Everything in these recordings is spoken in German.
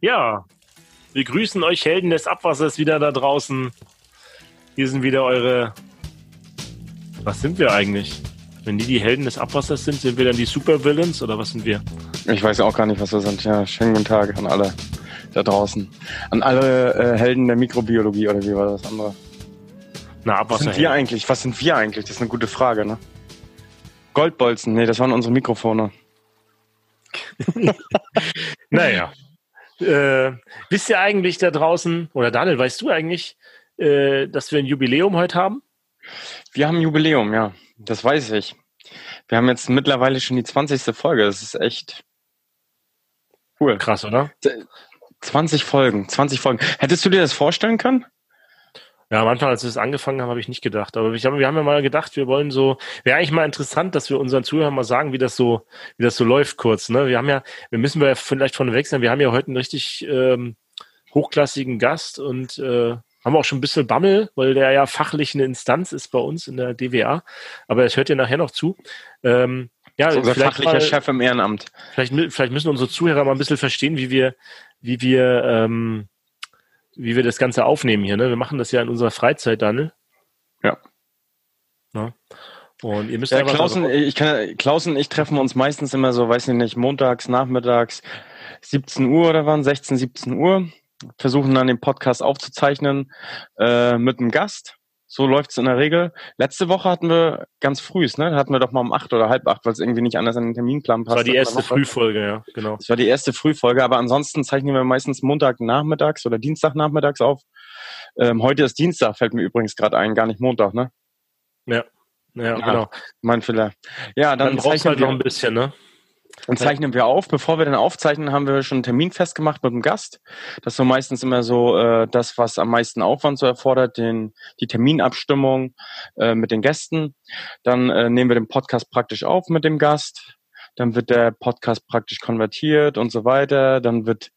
Ja, wir grüßen euch Helden des Abwassers wieder da draußen. Hier sind wieder eure. Was sind wir eigentlich? Wenn die die Helden des Abwassers sind, sind wir dann die Supervillains oder was sind wir? Ich weiß auch gar nicht, was wir sind. Ja, schönen guten Tag an alle da draußen. An alle äh, Helden der Mikrobiologie oder wie war das andere? Na, Was Abwasser. sind wir eigentlich? Was sind wir eigentlich? Das ist eine gute Frage, ne? Goldbolzen, nee, das waren unsere Mikrofone. Naja. Äh, wisst ihr eigentlich da draußen, oder Daniel, weißt du eigentlich, äh, dass wir ein Jubiläum heute haben? Wir haben ein Jubiläum, ja. Das weiß ich. Wir haben jetzt mittlerweile schon die 20. Folge. Das ist echt cool. Krass, oder? 20 Folgen, 20 Folgen. Hättest du dir das vorstellen können? Ja, am Anfang, als wir es angefangen haben, habe ich nicht gedacht. Aber ich hab, wir haben ja mal gedacht, wir wollen so, wäre eigentlich mal interessant, dass wir unseren Zuhörern mal sagen, wie das so, wie das so läuft kurz. Ne? Wir haben ja, wir müssen wir vielleicht von wechseln. Wir haben ja heute einen richtig ähm, hochklassigen Gast und äh, haben auch schon ein bisschen Bammel, weil der ja fachlich eine Instanz ist bei uns in der DWA. Aber das hört ihr nachher noch zu. Ähm, ja, unser fachlicher mal- Chef im Ehrenamt. Vielleicht, vielleicht müssen unsere Zuhörer mal ein bisschen verstehen, wie wir, wie wir, ähm, wie wir das Ganze aufnehmen hier. Ne? Wir machen das ja in unserer Freizeit, Daniel. Ja. Ne? Und ihr müsst Ja, einfach Klaus und, also- ich kann, Klaus und ich treffen uns meistens immer so, weiß ich nicht, montags, nachmittags, 17 Uhr oder wann, 16, 17 Uhr. Versuchen dann den Podcast aufzuzeichnen äh, mit einem Gast. So läuft's in der Regel. Letzte Woche hatten wir ganz frühs, ne? Hatten wir doch mal um acht oder halb acht, weil es irgendwie nicht anders an den Terminplan das passt. war die erste. Frühfolge, ja, genau. Das war die erste Frühfolge, aber ansonsten zeichnen wir meistens Montagnachmittags oder Dienstagnachmittags auf. Ähm, heute ist Dienstag, fällt mir übrigens gerade ein, gar nicht Montag, ne? Ja, ja, genau. Mein Fehler. Ja, Dann, dann, brauchst halt noch ein bisschen, ne? Dann zeichnen wir auf. Bevor wir dann aufzeichnen, haben wir schon einen Termin festgemacht mit dem Gast. Das ist so meistens immer so äh, das, was am meisten Aufwand so erfordert, den, die Terminabstimmung äh, mit den Gästen. Dann äh, nehmen wir den Podcast praktisch auf mit dem Gast. Dann wird der Podcast praktisch konvertiert und so weiter. Dann wird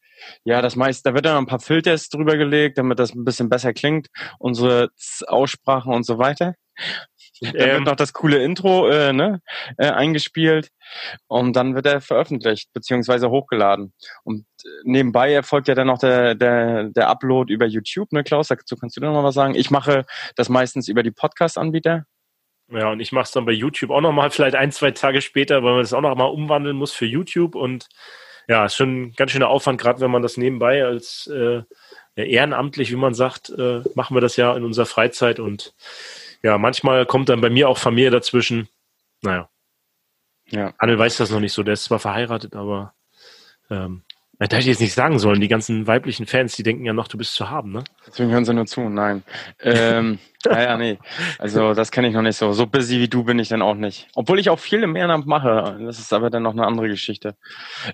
ja, das meiste, da wird dann ein paar Filters drüber gelegt, damit das ein bisschen besser klingt. Unsere Z- Aussprachen und so weiter. Dann wird Ähm, noch das coole Intro äh, ne, äh, eingespielt und dann wird er veröffentlicht beziehungsweise hochgeladen. Und äh, nebenbei erfolgt ja dann noch der, der, der Upload über YouTube, ne Klaus? Dazu kannst du noch mal was sagen. Ich mache das meistens über die Podcast-Anbieter. ja, und ich mache es dann bei YouTube auch nochmal, vielleicht ein, zwei Tage später, weil man das auch noch mal umwandeln muss für YouTube. Und ja, ist schon ein ganz schöner Aufwand, gerade wenn man das nebenbei als äh, ehrenamtlich, wie man sagt, äh, machen wir das ja in unserer Freizeit. Und ja, manchmal kommt dann bei mir auch Familie dazwischen. Naja, Ja. Anne weiß das noch nicht so, der ist zwar verheiratet, aber ähm, das hätte ich jetzt nicht sagen sollen. Die ganzen weiblichen Fans, die denken ja noch, du bist zu haben, ne? Deswegen hören sie nur zu. Nein. Ähm, naja, nee. Also das kenne ich noch nicht so. So busy wie du bin ich dann auch nicht. Obwohl ich auch viel im Ehrenamt mache. Das ist aber dann noch eine andere Geschichte.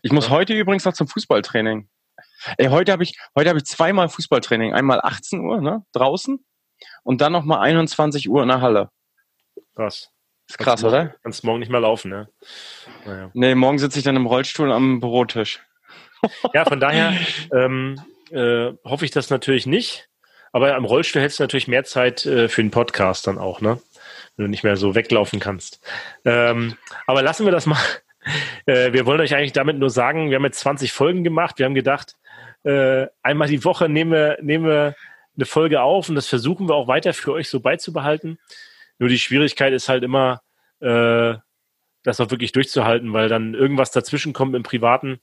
Ich muss heute übrigens noch zum Fußballtraining. Ey, heute habe ich, heute habe ich zweimal Fußballtraining. Einmal 18 Uhr, ne, draußen. Und dann nochmal 21 Uhr in der Halle. Krass. Ist krass, oder? Kannst morgen nicht mehr laufen, ne? Naja. Nee, morgen sitze ich dann im Rollstuhl am Bürotisch. Ja, von daher ähm, äh, hoffe ich das natürlich nicht. Aber am Rollstuhl hättest du natürlich mehr Zeit äh, für den Podcast dann auch, ne? Wenn du nicht mehr so weglaufen kannst. Ähm, aber lassen wir das mal. Äh, wir wollen euch eigentlich damit nur sagen, wir haben jetzt 20 Folgen gemacht. Wir haben gedacht, äh, einmal die Woche nehmen wir, nehmen wir eine Folge auf und das versuchen wir auch weiter für euch so beizubehalten. Nur die Schwierigkeit ist halt immer, äh, das auch wirklich durchzuhalten, weil dann irgendwas dazwischen kommt im Privaten.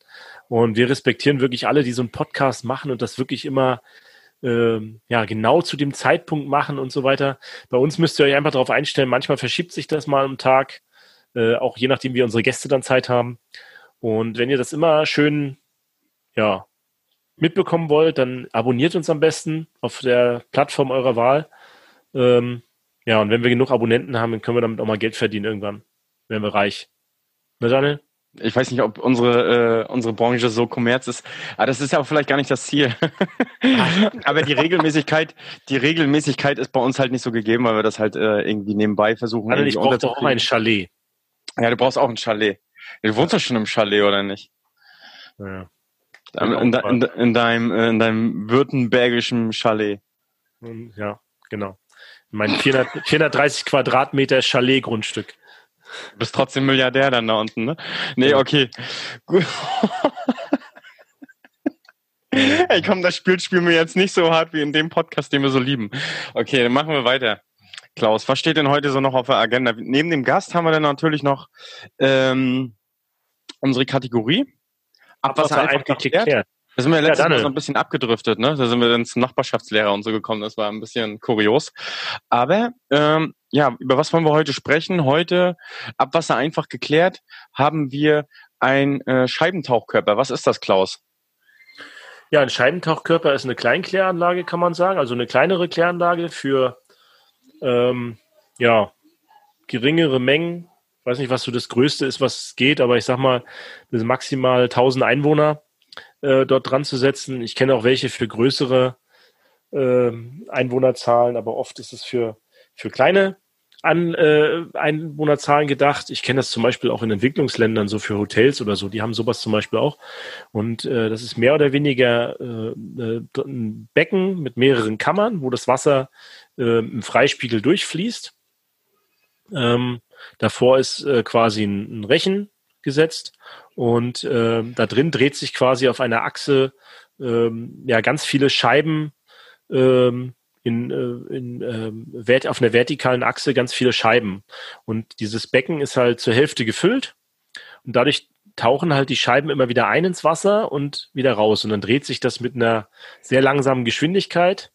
Und wir respektieren wirklich alle, die so einen Podcast machen und das wirklich immer ähm, ja, genau zu dem Zeitpunkt machen und so weiter. Bei uns müsst ihr euch einfach darauf einstellen, manchmal verschiebt sich das mal am Tag, äh, auch je nachdem, wie unsere Gäste dann Zeit haben. Und wenn ihr das immer schön, ja, mitbekommen wollt, dann abonniert uns am besten auf der Plattform eurer Wahl. Ähm, ja, und wenn wir genug Abonnenten haben, dann können wir damit auch mal Geld verdienen irgendwann. Werden wir reich. Ne, Daniel? Ich weiß nicht, ob unsere, äh, unsere Branche so kommerz ist. Aber das ist ja auch vielleicht gar nicht das Ziel. Aber die Regelmäßigkeit, die Regelmäßigkeit ist bei uns halt nicht so gegeben, weil wir das halt äh, irgendwie nebenbei versuchen. Daniel, ich brauche doch auch ein Chalet. Ja, du brauchst auch ein Chalet. Du wohnst doch schon im Chalet, oder nicht? Ja. In, de- in, in deinem, äh, in deinem württembergischen Chalet. Ja, genau. Mein 400, 430 Quadratmeter Chalet-Grundstück. Du bist trotzdem Milliardär dann da unten, ne? Nee, Ja. okay. Gut. Ey, komm, das Spiel spielen wir jetzt nicht so hart wie in dem Podcast, den wir so lieben. Okay, dann machen wir weiter. Klaus, was steht denn heute so noch auf der Agenda? Neben dem Gast haben wir dann natürlich noch ähm, unsere Kategorie. Abwasser, Abwasser einfach geklärt. geklärt. Da sind wir ja letztes Mal so ein bisschen abgedriftet, ne? Da sind wir dann zum Nachbarschaftslehrer und so gekommen. Das war ein bisschen kurios. Aber ähm, ja, über was wollen wir heute sprechen? Heute Abwasser einfach geklärt haben wir ein äh, Scheibentauchkörper. Was ist das, Klaus? Ja, ein Scheibentauchkörper ist eine Kleinkläranlage, kann man sagen. Also eine kleinere Kläranlage für ähm, ja, geringere Mengen. Weiß nicht, was so das Größte ist, was geht, aber ich sag mal, maximal 1000 Einwohner äh, dort dran zu setzen. Ich kenne auch welche für größere äh, Einwohnerzahlen, aber oft ist es für, für kleine an äh, Einwohnerzahlen gedacht. Ich kenne das zum Beispiel auch in Entwicklungsländern, so für Hotels oder so. Die haben sowas zum Beispiel auch. Und äh, das ist mehr oder weniger äh, äh ein Becken mit mehreren Kammern, wo das Wasser äh, im Freispiegel durchfließt. Ähm, davor ist äh, quasi ein, ein Rechen gesetzt und äh, da drin dreht sich quasi auf einer Achse ähm, ja ganz viele Scheiben ähm, in, äh, in, äh, auf einer vertikalen Achse ganz viele Scheiben. Und dieses Becken ist halt zur Hälfte gefüllt und dadurch tauchen halt die Scheiben immer wieder ein ins Wasser und wieder raus. Und dann dreht sich das mit einer sehr langsamen Geschwindigkeit.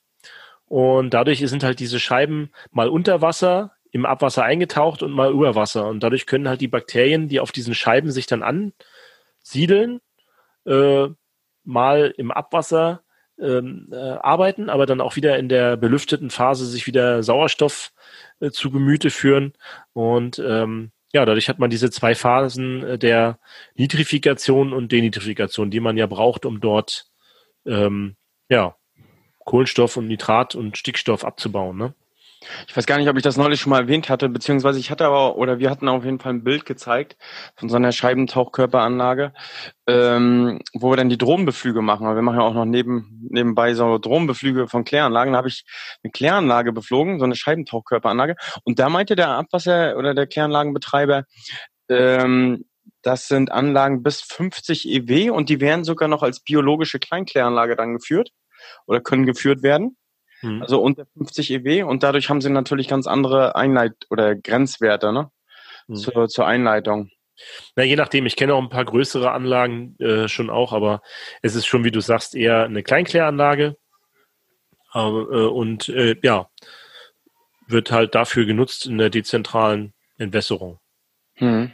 Und dadurch sind halt diese Scheiben mal unter Wasser, im Abwasser eingetaucht und mal über Wasser. Und dadurch können halt die Bakterien, die auf diesen Scheiben sich dann ansiedeln, äh, mal im Abwasser ähm, äh, arbeiten, aber dann auch wieder in der belüfteten Phase sich wieder Sauerstoff äh, zu Gemüte führen. Und ähm, ja, dadurch hat man diese zwei Phasen äh, der Nitrifikation und Denitrifikation, die man ja braucht, um dort ähm, ja, Kohlenstoff und Nitrat und Stickstoff abzubauen. Ne? Ich weiß gar nicht, ob ich das neulich schon mal erwähnt hatte, beziehungsweise ich hatte aber, oder wir hatten auf jeden Fall ein Bild gezeigt von so einer Scheibentauchkörperanlage, ähm, wo wir dann die Drohnenbeflüge machen. Aber wir machen ja auch noch neben, nebenbei so Drohnenbeflüge von Kläranlagen. Da habe ich eine Kläranlage beflogen, so eine Scheibentauchkörperanlage. Und da meinte der Abwasser- oder der Kläranlagenbetreiber, ähm, das sind Anlagen bis 50 EW und die werden sogar noch als biologische Kleinkläranlage dann geführt oder können geführt werden. Mhm. Also unter 50 EW und dadurch haben sie natürlich ganz andere Einleit- oder Grenzwerte ne? Mhm. zur, zur Einleitung. Na, je nachdem, ich kenne auch ein paar größere Anlagen äh, schon auch, aber es ist schon, wie du sagst, eher eine Kleinkläranlage. Äh, und äh, ja, wird halt dafür genutzt in der dezentralen Entwässerung. Mhm.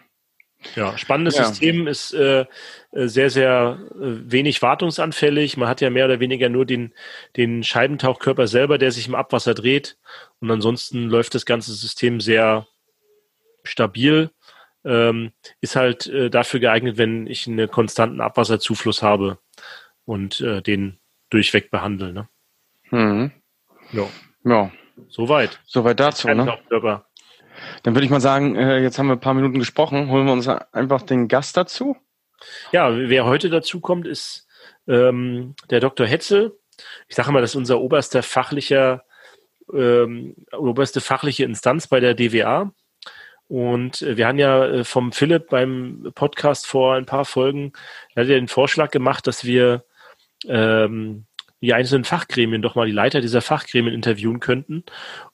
Ja, spannendes ja. System ist äh, äh, sehr, sehr äh, wenig wartungsanfällig. Man hat ja mehr oder weniger nur den, den Scheibentauchkörper selber, der sich im Abwasser dreht. Und ansonsten läuft das ganze System sehr stabil. Ähm, ist halt äh, dafür geeignet, wenn ich einen konstanten Abwasserzufluss habe und äh, den durchweg behandle. Ne? Mhm. Ja. ja. Soweit. Soweit dazu. Ne? Dann würde ich mal sagen, äh, jetzt haben wir ein paar Minuten gesprochen, holen wir uns einfach den Gast dazu. Ja, wer heute dazu kommt, ist ähm, der Dr. Hetzel. Ich sage mal, das ist unser oberster fachlicher, ähm, oberste fachliche Instanz bei der DWA. Und äh, wir haben ja äh, vom Philipp beim Podcast vor ein paar Folgen, er hat ja den Vorschlag gemacht, dass wir ähm, die einzelnen Fachgremien doch mal die Leiter dieser Fachgremien interviewen könnten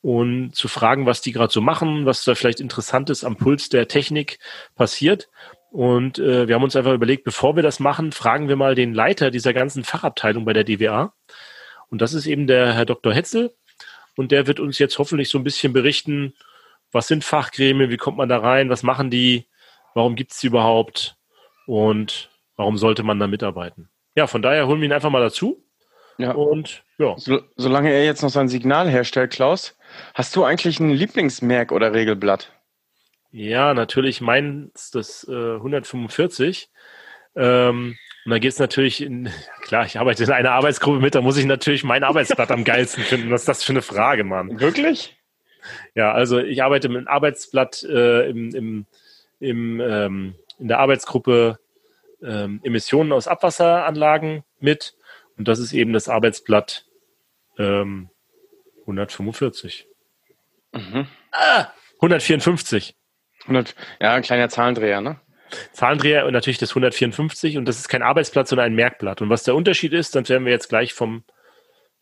und zu fragen, was die gerade so machen, was da vielleicht Interessantes am Puls der Technik passiert. Und äh, wir haben uns einfach überlegt, bevor wir das machen, fragen wir mal den Leiter dieser ganzen Fachabteilung bei der DWA. Und das ist eben der Herr Dr. Hetzel. Und der wird uns jetzt hoffentlich so ein bisschen berichten, was sind Fachgremien, wie kommt man da rein, was machen die, warum gibt es die überhaupt und warum sollte man da mitarbeiten. Ja, von daher holen wir ihn einfach mal dazu. Ja. Und ja. So, solange er jetzt noch sein Signal herstellt, Klaus, hast du eigentlich ein Lieblingsmerk oder Regelblatt? Ja, natürlich meins das äh, 145. Ähm, und da geht es natürlich in, klar, ich arbeite in einer Arbeitsgruppe mit, da muss ich natürlich mein Arbeitsblatt am geilsten finden. Was ist das für eine Frage, Mann? Wirklich? Ja, also ich arbeite mit einem Arbeitsblatt äh, im, im, im, ähm, in der Arbeitsgruppe ähm, Emissionen aus Abwasseranlagen mit. Und das ist eben das Arbeitsblatt ähm, 145. Mhm. Ah, 154. 100, ja, ein kleiner Zahlendreher, ne? Zahlendreher und natürlich das 154 und das ist kein Arbeitsplatz, sondern ein Merkblatt. Und was der Unterschied ist, dann werden wir jetzt gleich vom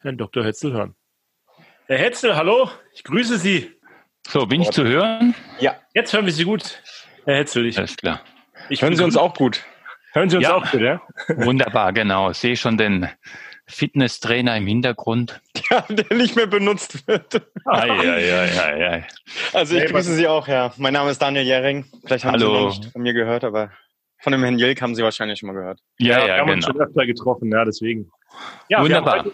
Herrn Dr. Hetzel hören. Herr Hetzel, hallo, ich grüße Sie. So, bin ich zu hören? Ja. Jetzt hören wir Sie gut, Herr Hetzel. Ich, Alles klar. Ich hören Sie uns auch gut? Hören Sie uns ja. auch ja? Wunderbar, genau. Ich sehe schon den Fitnesstrainer im Hintergrund. Ja, der nicht mehr benutzt wird. Ei, ei, ei, ei, Also ich grüße Sie auch, ja. Mein Name ist Daniel Jähring. Vielleicht haben Hallo. Sie noch nicht von mir gehört, aber von dem Herrn Jilk haben Sie wahrscheinlich schon mal gehört. Ja, ja, ja wir haben genau. uns schon öfter getroffen, ja, deswegen. Ja, Wunderbar.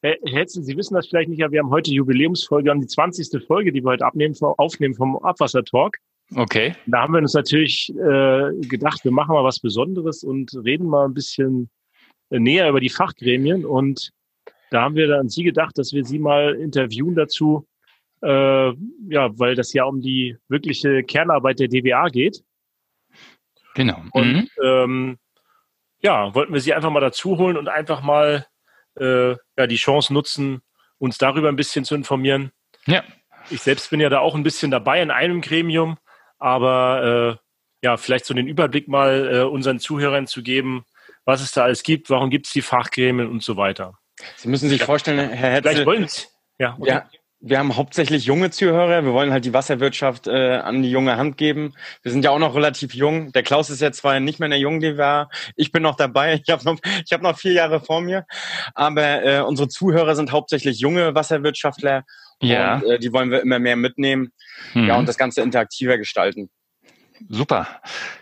Herr Sie wissen das vielleicht nicht, aber wir haben heute Jubiläumsfolge, wir haben die 20. Folge, die wir heute abnehmen, aufnehmen vom Abwassertalk. Okay. Da haben wir uns natürlich äh, gedacht, wir machen mal was Besonderes und reden mal ein bisschen näher über die Fachgremien. Und da haben wir dann Sie gedacht, dass wir Sie mal interviewen dazu, äh, ja, weil das ja um die wirkliche Kernarbeit der DWA geht. Genau. Und mhm. ähm, ja, wollten wir Sie einfach mal dazu holen und einfach mal äh, ja, die Chance nutzen, uns darüber ein bisschen zu informieren. Ja. Ich selbst bin ja da auch ein bisschen dabei in einem Gremium, aber äh, ja, vielleicht so den Überblick mal äh, unseren Zuhörern zu geben, was es da alles gibt, warum gibt es die Fachgremien und so weiter. Sie müssen sich vorstellen, Herr Hetzel. Vielleicht wollen Sie. Ja, okay. ja, wir haben hauptsächlich junge Zuhörer. Wir wollen halt die Wasserwirtschaft äh, an die junge Hand geben. Wir sind ja auch noch relativ jung. Der Klaus ist jetzt zwar nicht mehr in der jungen DWA. Ich bin noch dabei. Ich habe noch, ich hab noch vier Jahre vor mir. Aber äh, unsere Zuhörer sind hauptsächlich junge Wasserwirtschaftler. Ja. Und äh, die wollen wir immer mehr mitnehmen. Mhm. Ja, und das Ganze interaktiver gestalten. Super.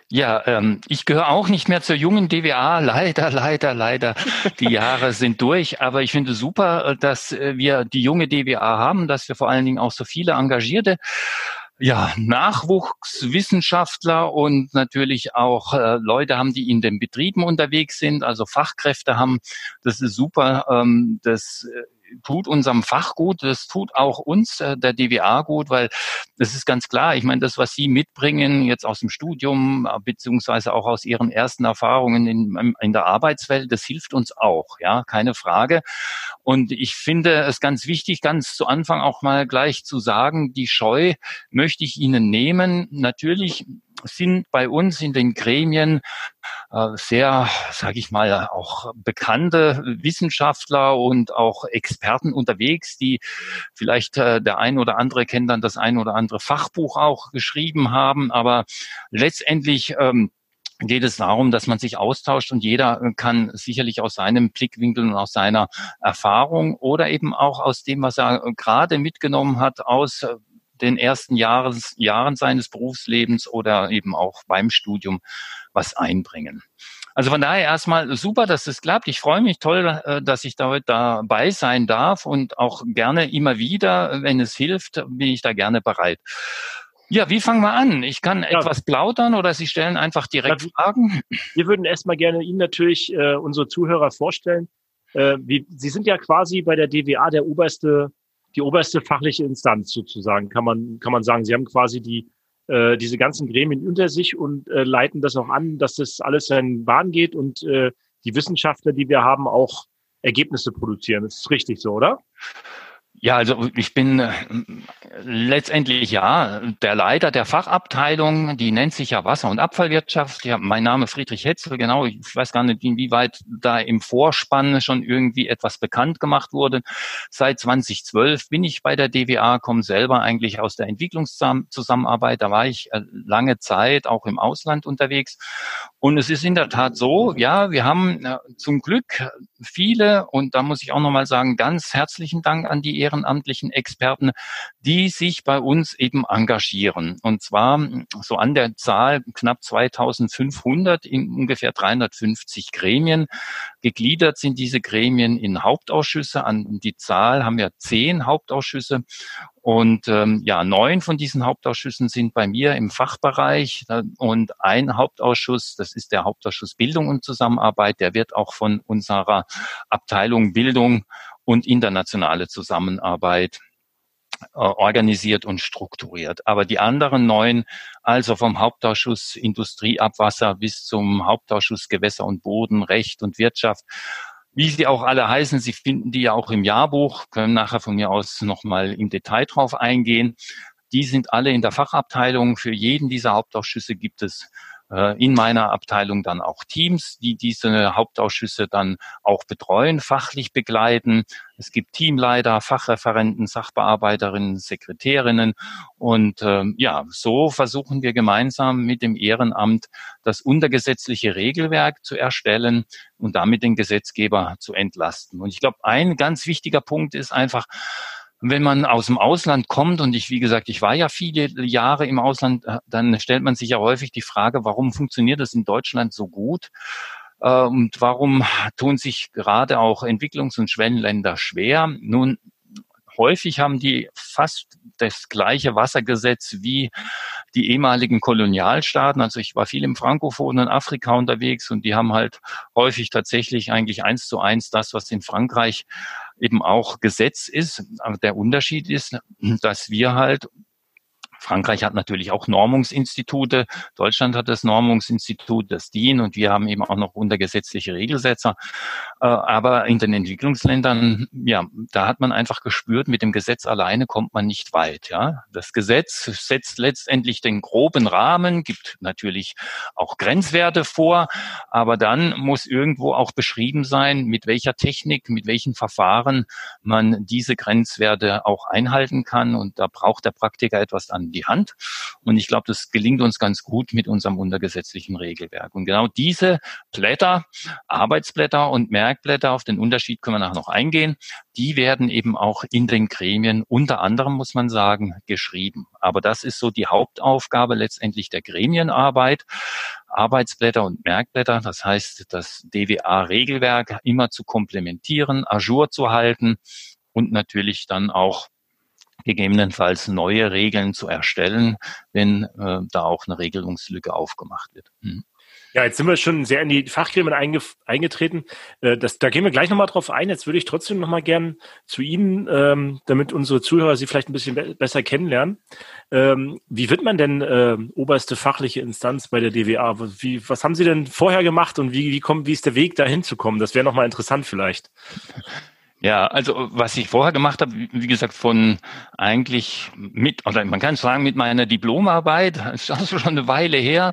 Ja, ähm, ich gehöre auch nicht mehr zur jungen DWA. Leider, leider, leider. Die Jahre sind durch. Aber ich finde super, äh, dass äh, wir die junge DWA haben, dass wir vor allen Dingen auch so viele engagierte ja, Nachwuchswissenschaftler und natürlich auch äh, Leute haben, die in den Betrieben unterwegs sind, also Fachkräfte haben. Das ist super. Ähm, das äh, tut unserem Fach gut, das tut auch uns, äh, der DWA gut, weil das ist ganz klar. Ich meine, das, was Sie mitbringen, jetzt aus dem Studium, äh, beziehungsweise auch aus Ihren ersten Erfahrungen in, in der Arbeitswelt, das hilft uns auch, ja, keine Frage. Und ich finde es ganz wichtig, ganz zu Anfang auch mal gleich zu sagen, die Scheu möchte ich Ihnen nehmen. Natürlich sind bei uns in den Gremien äh, sehr, sage ich mal, auch bekannte Wissenschaftler und auch Experten unterwegs, die vielleicht äh, der ein oder andere kennt dann das ein oder andere Fachbuch auch geschrieben haben, aber letztendlich ähm, geht es darum, dass man sich austauscht und jeder kann sicherlich aus seinem Blickwinkel und aus seiner Erfahrung oder eben auch aus dem, was er gerade mitgenommen hat, aus den ersten Jahren, Jahren seines Berufslebens oder eben auch beim Studium was einbringen. Also von daher erstmal super, dass es klappt. Ich freue mich toll, äh, dass ich da heute dabei sein darf und auch gerne immer wieder, wenn es hilft, bin ich da gerne bereit. Ja, wie fangen wir an? Ich kann ja. etwas plaudern oder Sie stellen einfach direkt ja, Fragen. Wir würden erstmal gerne Ihnen natürlich äh, unsere Zuhörer vorstellen. Äh, wie, Sie sind ja quasi bei der DWA der oberste die oberste fachliche Instanz sozusagen, kann man, kann man sagen. Sie haben quasi die, äh, diese ganzen Gremien unter sich und äh, leiten das auch an, dass das alles seinen Bahn geht und äh, die Wissenschaftler, die wir haben, auch Ergebnisse produzieren. Das ist richtig so, oder? Ja, also ich bin äh, letztendlich ja der Leiter der Fachabteilung, die nennt sich ja Wasser- und Abfallwirtschaft. Ja, mein Name Friedrich Hetzel, genau. Ich weiß gar nicht, inwieweit da im Vorspann schon irgendwie etwas bekannt gemacht wurde. Seit 2012 bin ich bei der DWA, komme selber eigentlich aus der Entwicklungszusammenarbeit. Da war ich äh, lange Zeit auch im Ausland unterwegs. Und es ist in der Tat so, ja, wir haben äh, zum Glück viele, und da muss ich auch nochmal sagen, ganz herzlichen Dank an die ehrenamtlichen Experten, die sich bei uns eben engagieren. Und zwar so an der Zahl knapp 2500 in ungefähr 350 Gremien. Gegliedert sind diese Gremien in Hauptausschüsse. An die Zahl haben wir zehn Hauptausschüsse. Und ähm, ja, neun von diesen Hauptausschüssen sind bei mir im Fachbereich und ein Hauptausschuss, das ist der Hauptausschuss Bildung und Zusammenarbeit, der wird auch von unserer Abteilung Bildung und internationale Zusammenarbeit äh, organisiert und strukturiert. Aber die anderen neun, also vom Hauptausschuss Industrieabwasser bis zum Hauptausschuss Gewässer und Boden, Recht und Wirtschaft, wie sie auch alle heißen, Sie finden die ja auch im Jahrbuch, können nachher von mir aus nochmal im Detail drauf eingehen. Die sind alle in der Fachabteilung. Für jeden dieser Hauptausschüsse gibt es in meiner Abteilung dann auch Teams, die diese Hauptausschüsse dann auch betreuen, fachlich begleiten. Es gibt Teamleiter, Fachreferenten, Sachbearbeiterinnen, Sekretärinnen und ähm, ja, so versuchen wir gemeinsam mit dem Ehrenamt das untergesetzliche Regelwerk zu erstellen und damit den Gesetzgeber zu entlasten. Und ich glaube, ein ganz wichtiger Punkt ist einfach, wenn man aus dem Ausland kommt, und ich, wie gesagt, ich war ja viele Jahre im Ausland, äh, dann stellt man sich ja häufig die Frage, warum funktioniert das in Deutschland so gut? Äh, und warum tun sich gerade auch Entwicklungs- und Schwellenländer schwer? Nun, häufig haben die fast das gleiche Wassergesetz wie die ehemaligen Kolonialstaaten. Also ich war viel im frankophonen Afrika unterwegs und die haben halt häufig tatsächlich eigentlich eins zu eins das, was in Frankreich eben auch Gesetz ist. Aber der Unterschied ist, dass wir halt Frankreich hat natürlich auch Normungsinstitute. Deutschland hat das Normungsinstitut, das DIN und wir haben eben auch noch untergesetzliche Regelsetzer. Äh, aber in den Entwicklungsländern, ja, da hat man einfach gespürt, mit dem Gesetz alleine kommt man nicht weit. Ja, das Gesetz setzt letztendlich den groben Rahmen, gibt natürlich auch Grenzwerte vor, aber dann muss irgendwo auch beschrieben sein, mit welcher Technik, mit welchen Verfahren man diese Grenzwerte auch einhalten kann. Und da braucht der Praktiker etwas an die Hand. Und ich glaube, das gelingt uns ganz gut mit unserem untergesetzlichen Regelwerk. Und genau diese Blätter, Arbeitsblätter und Merkblätter, auf den Unterschied können wir nachher noch eingehen, die werden eben auch in den Gremien unter anderem, muss man sagen, geschrieben. Aber das ist so die Hauptaufgabe letztendlich der Gremienarbeit. Arbeitsblätter und Merkblätter, das heißt, das DWA-Regelwerk immer zu komplementieren, ajour zu halten und natürlich dann auch gegebenenfalls neue Regeln zu erstellen, wenn äh, da auch eine Regelungslücke aufgemacht wird. Hm. Ja, jetzt sind wir schon sehr in die Fachgremien eingetreten. Äh, das, da gehen wir gleich nochmal drauf ein. Jetzt würde ich trotzdem nochmal gern zu Ihnen, ähm, damit unsere Zuhörer Sie vielleicht ein bisschen be besser kennenlernen. Ähm, wie wird man denn äh, oberste fachliche Instanz bei der DWA? Wie, was haben Sie denn vorher gemacht und wie, wie, kommt, wie ist der Weg dahin zu kommen? Das wäre nochmal interessant vielleicht. Ja, also was ich vorher gemacht habe, wie gesagt, von eigentlich mit, oder man kann sagen, mit meiner Diplomarbeit, das ist also schon eine Weile her,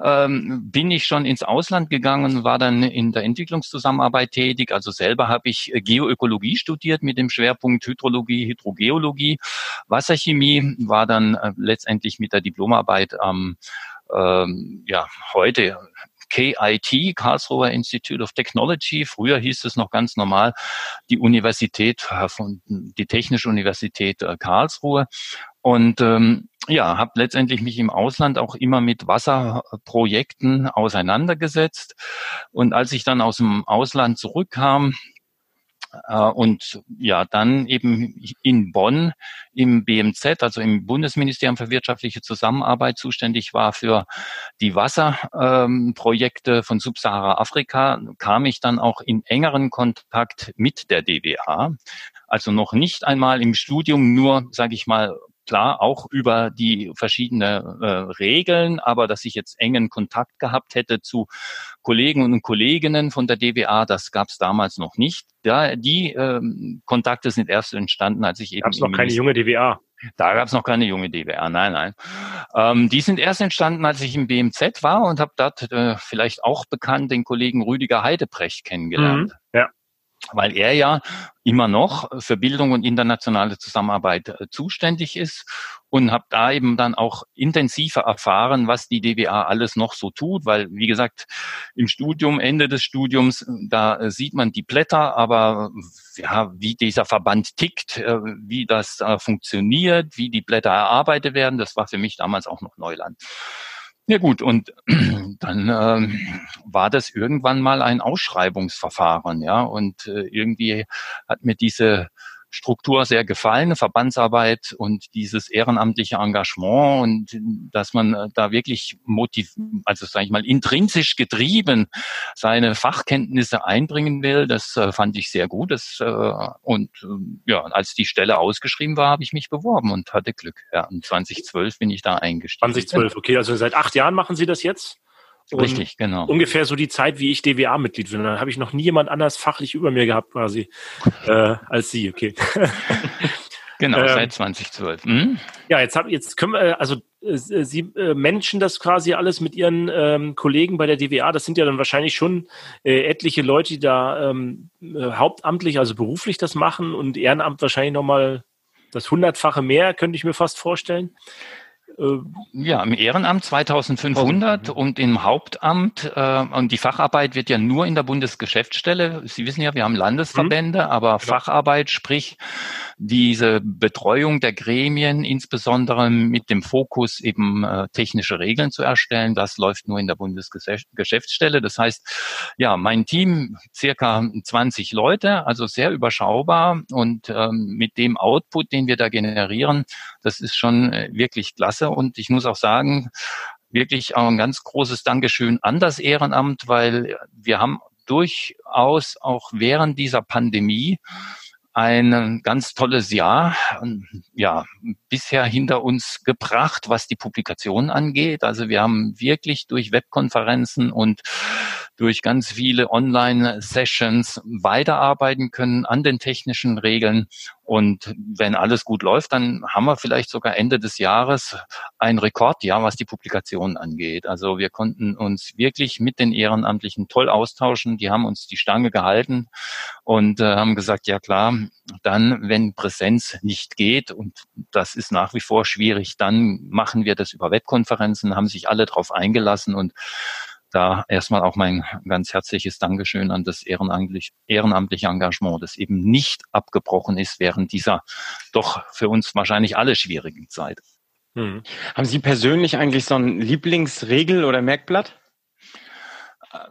ähm, bin ich schon ins Ausland gegangen war dann in der Entwicklungszusammenarbeit tätig. Also selber habe ich Geoökologie studiert mit dem Schwerpunkt Hydrologie, Hydrogeologie, Wasserchemie, war dann äh, letztendlich mit der Diplomarbeit am ähm, ja, heute KIT, Karlsruher Institute of Technology. Früher hieß es noch ganz normal die Universität äh, von die Technische Universität äh, Karlsruhe. Und ähm, ja, habe letztendlich mich im Ausland auch immer mit Wasserprojekten auseinandergesetzt. Und als ich dann aus dem Ausland zurückkam, und ja, dann eben in Bonn im BMZ, also im Bundesministerium für wirtschaftliche Zusammenarbeit zuständig war für die Wasserprojekte ähm, von Subsahara-Afrika, kam ich dann auch in engeren Kontakt mit der DWA. Also noch nicht einmal im Studium nur, sage ich mal, klar auch über die verschiedenen äh, Regeln, aber dass ich jetzt engen Kontakt gehabt hätte zu Kollegen und Kolleginnen von der DWA, das gab es damals noch nicht. Ja, die ähm, Kontakte sind erst entstanden, als ich eben. Gab es noch keine junge DWA? Da gab es noch keine junge DWR, nein, nein. Ähm, die sind erst entstanden, als ich im BMZ war und habe dort äh, vielleicht auch bekannt den Kollegen Rüdiger Heidebrecht kennengelernt. Mhm, weil er ja immer noch für Bildung und internationale Zusammenarbeit äh, zuständig ist und habe da eben dann auch intensiver erfahren, was die DWA alles noch so tut, weil wie gesagt, im Studium, Ende des Studiums, äh, da äh, sieht man die Blätter, aber ja, wie dieser Verband tickt, wie das funktioniert, wie die Blätter erarbeitet werden, das war für mich damals auch noch Neuland. Ja gut, und dann ähm, war das irgendwann mal ein Ausschreibungsverfahren, ja, und äh, irgendwie hat mir diese Struktur sehr gefallen, Verbandsarbeit und dieses ehrenamtliche Engagement und dass man äh, da wirklich motiv, also sage ich mal intrinsisch getrieben seine Fachkenntnisse einbringen will, das äh, fand ich sehr gut. Das, äh, und äh, ja, als die Stelle ausgeschrieben war, habe ich mich beworben und hatte Glück. Ja, und 2012 bin ich da eingestiegen. 2012, okay, also seit acht Jahren machen Sie das jetzt? Und Richtig, genau. Ungefähr so die Zeit, wie ich DWA-Mitglied bin. Da habe ich noch nie jemand anders fachlich über mir gehabt, quasi, äh, als Sie, okay. Genau, ähm, seit 2012. Mhm. Ja, jetzt, hab, jetzt können wir, also äh, Sie äh, managen das quasi alles mit Ihren ähm, Kollegen bei der DWA. Das sind ja dann wahrscheinlich schon äh, etliche Leute, die da ähm, äh, hauptamtlich, also beruflich das machen und Ehrenamt wahrscheinlich nochmal das hundertfache mehr, könnte ich mir fast vorstellen. Äh, ja, im Ehrenamt 2500 und im Hauptamt äh, und die Facharbeit wird ja nur in der Bundesgeschäftsstelle. Sie wissen ja, wir haben Landesverbände, mhm. aber genau. Facharbeit, sprich diese Betreuung der Gremien, insbesondere mit dem Fokus eben äh, technische Regeln zu erstellen, das läuft nur in der Bundesgeschäftsstelle. Das heißt, ja, mein Team circa 20 Leute, also sehr überschaubar und ähm, mit dem Output, den wir da generieren, das ist schon äh, wirklich klasse. Und ich muss auch sagen, wirklich auch ein ganz großes Dankeschön an das Ehrenamt, weil wir haben durchaus auch während dieser Pandemie ein ganz tolles Jahr, ja, bisher hinter uns gebracht, was die Publikation angeht. Also wir haben wirklich durch Webkonferenzen und durch ganz viele Online-Sessions weiterarbeiten können an den technischen Regeln. Und wenn alles gut läuft, dann haben wir vielleicht sogar Ende des Jahres ein Rekordjahr, was die Publikation angeht. Also wir konnten uns wirklich mit den Ehrenamtlichen toll austauschen. Die haben uns die Stange gehalten und äh, haben gesagt, ja klar, dann, wenn Präsenz nicht geht, und das ist nach wie vor schwierig, dann machen wir das über Webkonferenzen, haben sich alle darauf eingelassen und da erstmal auch mein ganz herzliches Dankeschön an das ehrenamtlich, ehrenamtliche Engagement, das eben nicht abgebrochen ist während dieser doch für uns wahrscheinlich alle schwierigen Zeit. Hm. Haben Sie persönlich eigentlich so ein Lieblingsregel oder Merkblatt?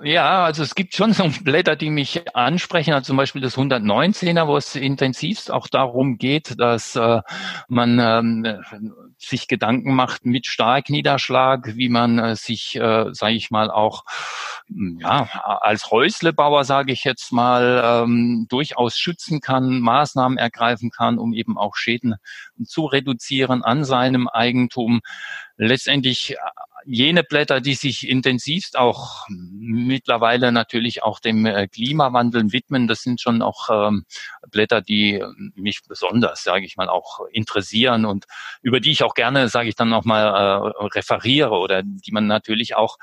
Ja, also es gibt schon so Blätter, die mich ansprechen, also zum Beispiel das 119er, wo es intensivst auch darum geht, dass äh, man ähm, sich Gedanken macht mit Starkniederschlag, wie man äh, sich, äh, sage ich mal, auch ja, als Häuslebauer, sage ich jetzt mal, ähm, durchaus schützen kann, Maßnahmen ergreifen kann, um eben auch Schäden zu reduzieren an seinem Eigentum. Letztendlich jene Blätter, die sich intensivst auch mittlerweile natürlich auch dem äh, Klimawandel widmen, das sind schon auch ähm, Blätter, die mich besonders, sage ich mal, auch interessieren und über die ich auch gerne, sage ich dann noch mal, äh, referiere oder die man natürlich auch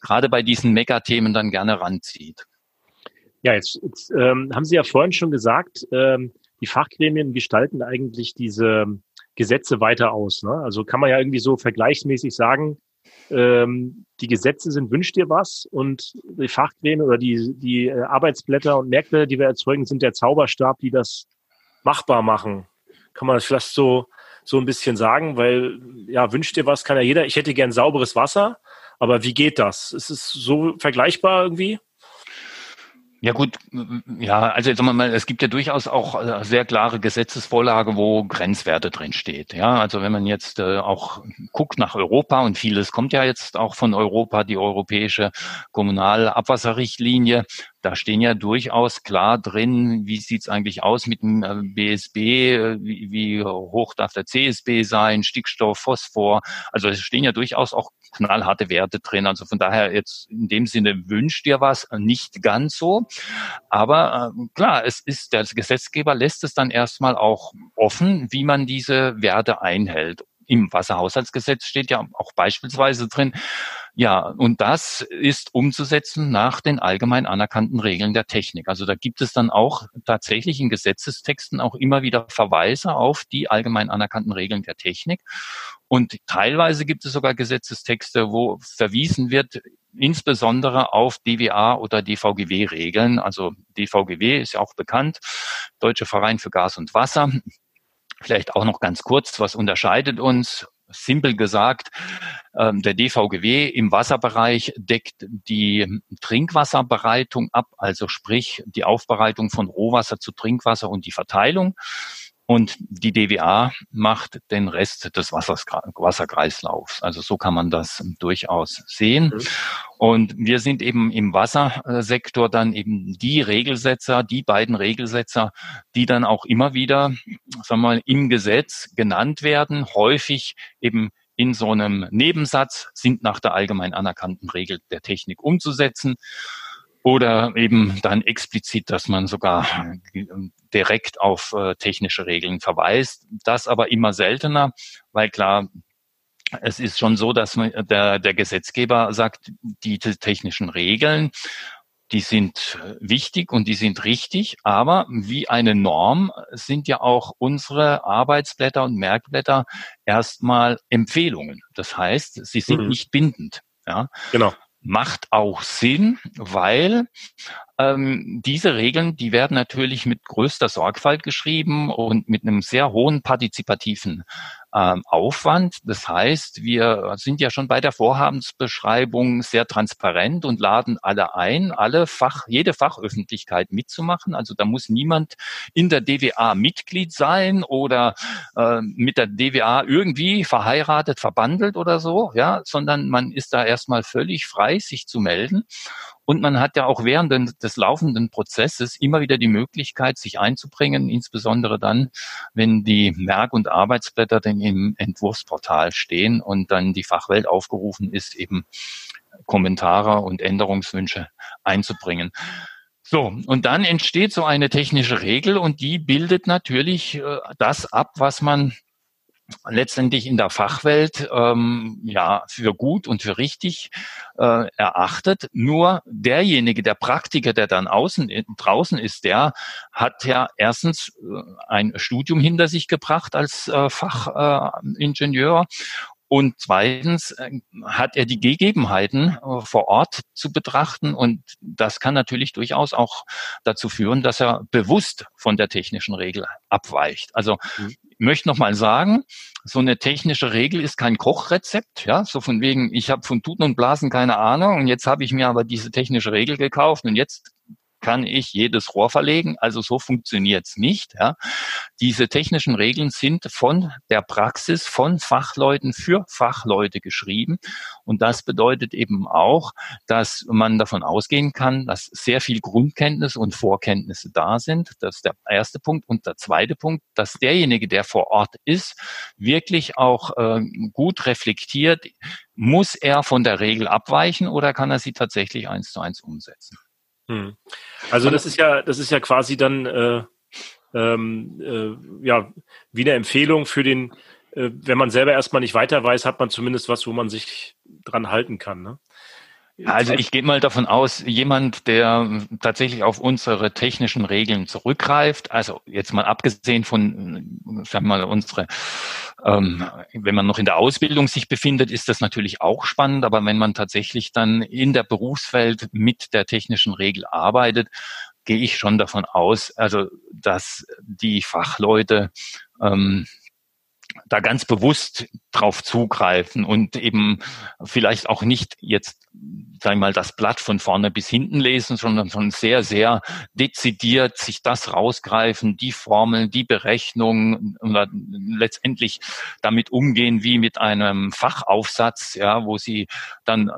gerade bei diesen Megathemen dann gerne ranzieht. Ja, jetzt, jetzt ähm, haben Sie ja vorhin schon gesagt, ähm, die Fachgremien gestalten eigentlich diese Gesetze weiter aus. Ne? Also kann man ja irgendwie so vergleichsmäßig sagen, ähm, die Gesetze sind, wünscht dir was und die Fachgremien oder die, die äh, Arbeitsblätter und Märkte, die wir erzeugen, sind der Zauberstab, die das machbar machen. Kann man das vielleicht so, so ein bisschen sagen, weil ja, wünscht dir was, kann ja jeder. Ich hätte gern sauberes Wasser, aber wie geht das? Ist es so vergleichbar irgendwie? Ja gut, ja, also sagen wir mal, es gibt ja durchaus auch äh, sehr klare Gesetzesvorlage, wo Grenzwerte drin steht. Ja, also wenn man jetzt äh, auch guckt nach Europa und vieles kommt ja jetzt auch von Europa, die europäische Kommunalabwasserrichtlinie, da stehen ja durchaus klar drin, wie sieht's eigentlich aus mit dem äh, BSB, äh, wie, wie hoch darf der CSB sein, Stickstoff, Phosphor. Also es stehen ja durchaus auch knallharte Werte drin. Also von daher jetzt in dem Sinne wünscht ihr was nicht ganz so. Aber äh, klar, es ist, der Gesetzgeber lässt es dann erstmal auch offen, wie man diese Werte einhält im Wasserhaushaltsgesetz steht ja auch beispielsweise drin, ja, und das ist umzusetzen nach den allgemein anerkannten Regeln der Technik. Also da gibt es dann auch tatsächlich in Gesetzestexten auch immer wieder Verweise auf die allgemein anerkannten Regeln der Technik. Und teilweise gibt es sogar Gesetzestexte, wo verwiesen wird, insbesondere auf DWA oder DVGW-Regeln. Also DVGW ist ja auch bekannt, Deutsche Verein für Gas und Wasser. Vielleicht auch noch ganz kurz, was unterscheidet uns? Simpel gesagt, ähm, der DVGW im Wasserbereich deckt die Trinkwasserbereitung ab, also sprich die Aufbereitung von Rohwasser zu Trinkwasser und die Verteilung. Und die DWA macht den Rest des Wasserkreislaufs. Also so kann man das durchaus sehen. Mhm. Und wir sind eben im Wassersektor dann eben die Regelsetzer, die beiden Regelsetzer, die dann auch immer wieder, sagen wir mal, im Gesetz genannt werden, häufig eben in so einem Nebensatz sind nach der allgemein anerkannten Regel der Technik umzusetzen. Oder eben dann explizit, dass man sogar direkt auf äh, technische Regeln verweist. Das aber immer seltener, weil klar, es ist schon so, dass der, der Gesetzgeber sagt, die technischen Regeln, die sind wichtig und die sind richtig, aber wie eine Norm sind ja auch unsere Arbeitsblätter und Merkblätter erstmal Empfehlungen. Das heißt, sie sind mhm. nicht bindend. Ja? Genau macht auch Sinn, weil ähm, diese Regeln, die werden natürlich mit größter Sorgfalt geschrieben und mit einem sehr hohen partizipativen ähm, Aufwand. Das heißt, wir sind ja schon bei der Vorhabensbeschreibung sehr transparent und laden alle ein, alle Fach, jede Fachöffentlichkeit mitzumachen. Also da muss niemand in der DWA Mitglied sein oder äh, mit der DWA irgendwie verheiratet, verbandelt oder so, ja, sondern man ist da erstmal völlig frei, sich zu melden. Und man hat ja auch während des laufenden Prozesses immer wieder die Möglichkeit, sich einzubringen, insbesondere dann, wenn die Merk- und Arbeitsblätter dann im Entwurfsportal stehen und dann die Fachwelt aufgerufen ist, eben Kommentare und Änderungswünsche einzubringen. So, und dann entsteht so eine technische Regel und die bildet natürlich äh, das ab, was man letztendlich in der Fachwelt ähm, ja für gut und für richtig äh, erachtet. Nur derjenige, der Praktiker, der dann außen draußen ist, der hat ja erstens äh, ein Studium hinter sich gebracht als äh, Fachingenieur äh, und zweitens äh, hat er die Gegebenheiten äh, vor Ort zu betrachten und das kann natürlich durchaus auch dazu führen, dass er bewusst von der technischen Regel abweicht. Also mhm möchte noch mal sagen, so eine technische Regel ist kein Kochrezept, ja, so von wegen, ich habe von Tuten und Blasen keine Ahnung und jetzt habe ich mir aber diese technische Regel gekauft und jetzt kann ich jedes Rohr verlegen. Also so funktioniert's nicht. Ja. Diese technischen Regeln sind von der Praxis, von Fachleuten für Fachleute geschrieben. Und das bedeutet eben auch, dass man davon ausgehen kann, dass sehr viel Grundkenntnis und Vorkenntnisse da sind. Das ist der erste Punkt. Und der zweite Punkt, dass derjenige, der vor Ort ist, wirklich auch äh, gut reflektiert, muss er von der Regel abweichen oder kann er sie tatsächlich eins zu eins umsetzen? Hm. Also das ist ja, das ist ja quasi dann äh, ähm, äh, ja wie eine Empfehlung für den, äh, wenn man selber erstmal nicht weiter weiß, hat man zumindest was, wo man sich dran halten kann. Ne? Also ich gehe mal davon aus, jemand, der tatsächlich auf unsere technischen Regeln zurückgreift, also jetzt mal abgesehen von, sagen wir mal, unsere, ähm, wenn man noch in der Ausbildung sich befindet, ist das natürlich auch spannend, aber wenn man tatsächlich dann in der Berufswelt mit der technischen Regel arbeitet, gehe ich schon davon aus, also dass die Fachleute ähm, da ganz bewusst drauf zugreifen und eben vielleicht auch nicht jetzt, sagen wir mal, das Blatt von vorne bis hinten lesen, sondern schon sehr, sehr dezidiert sich das rausgreifen, die Formeln, die Berechnungen und letztendlich damit umgehen wie mit einem Fachaufsatz, ja, wo sie dann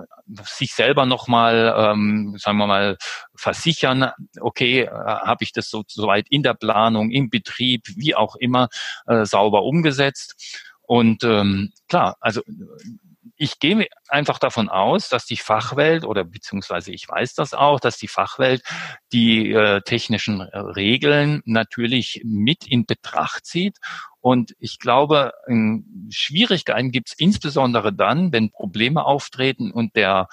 sich selber nochmal, ähm, sagen wir mal, versichern, okay, äh, habe ich das so soweit in der Planung, im Betrieb, wie auch immer, äh, sauber umgesetzt. Und ähm, klar, also ich gehe einfach davon aus, dass die Fachwelt oder beziehungsweise ich weiß das auch, dass die Fachwelt die äh, technischen Regeln natürlich mit in Betracht zieht. Und ich glaube, Schwierigkeiten gibt es insbesondere dann, wenn Probleme auftreten und der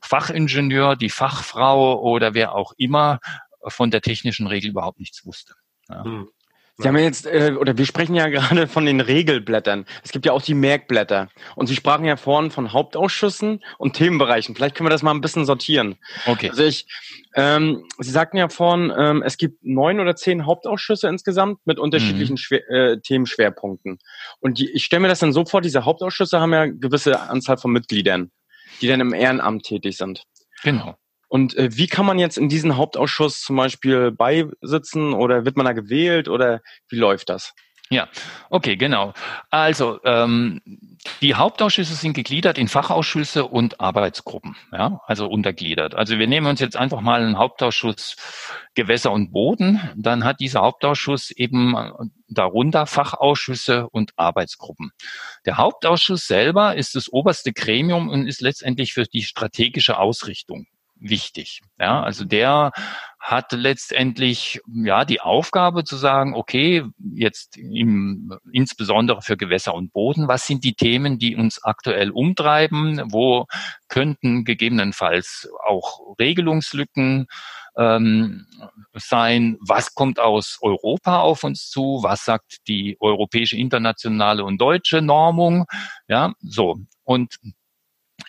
Fachingenieur, die Fachfrau oder wer auch immer von der technischen Regel überhaupt nichts wusste. Ja. Hm. Sie haben ja jetzt, äh, oder wir sprechen ja gerade von den Regelblättern. Es gibt ja auch die Merkblätter. Und Sie sprachen ja vorhin von Hauptausschüssen und Themenbereichen. Vielleicht können wir das mal ein bisschen sortieren. Okay. Also ich, ähm, Sie sagten ja vorhin, ähm, es gibt neun oder zehn Hauptausschüsse insgesamt mit unterschiedlichen mhm. Schwer, äh, Themenschwerpunkten. Und die, ich stelle mir das dann so vor, diese Hauptausschüsse haben ja gewisse Anzahl von Mitgliedern, die dann im Ehrenamt tätig sind. Genau. Und äh, wie kann man jetzt in diesen Hauptausschuss zum Beispiel beisitzen oder wird man da gewählt oder wie läuft das? Ja, okay, genau. Also ähm, die Hauptausschüsse sind gegliedert in Fachausschüsse und Arbeitsgruppen, ja, also untergliedert. Also wir nehmen uns jetzt einfach mal einen Hauptausschuss Gewässer und Boden, dann hat dieser Hauptausschuss eben darunter Fachausschüsse und Arbeitsgruppen. Der Hauptausschuss selber ist das oberste Gremium und ist letztendlich für die strategische Ausrichtung wichtig. Ja, also der hat letztendlich ja die Aufgabe zu sagen, okay, jetzt im, insbesondere für Gewässer und Boden, was sind die Themen, die uns aktuell umtreiben? Wo könnten gegebenenfalls auch Regelungslücken ähm, sein? Was kommt aus Europa auf uns zu? Was sagt die europäische, internationale und deutsche Normung? Ja, so. Und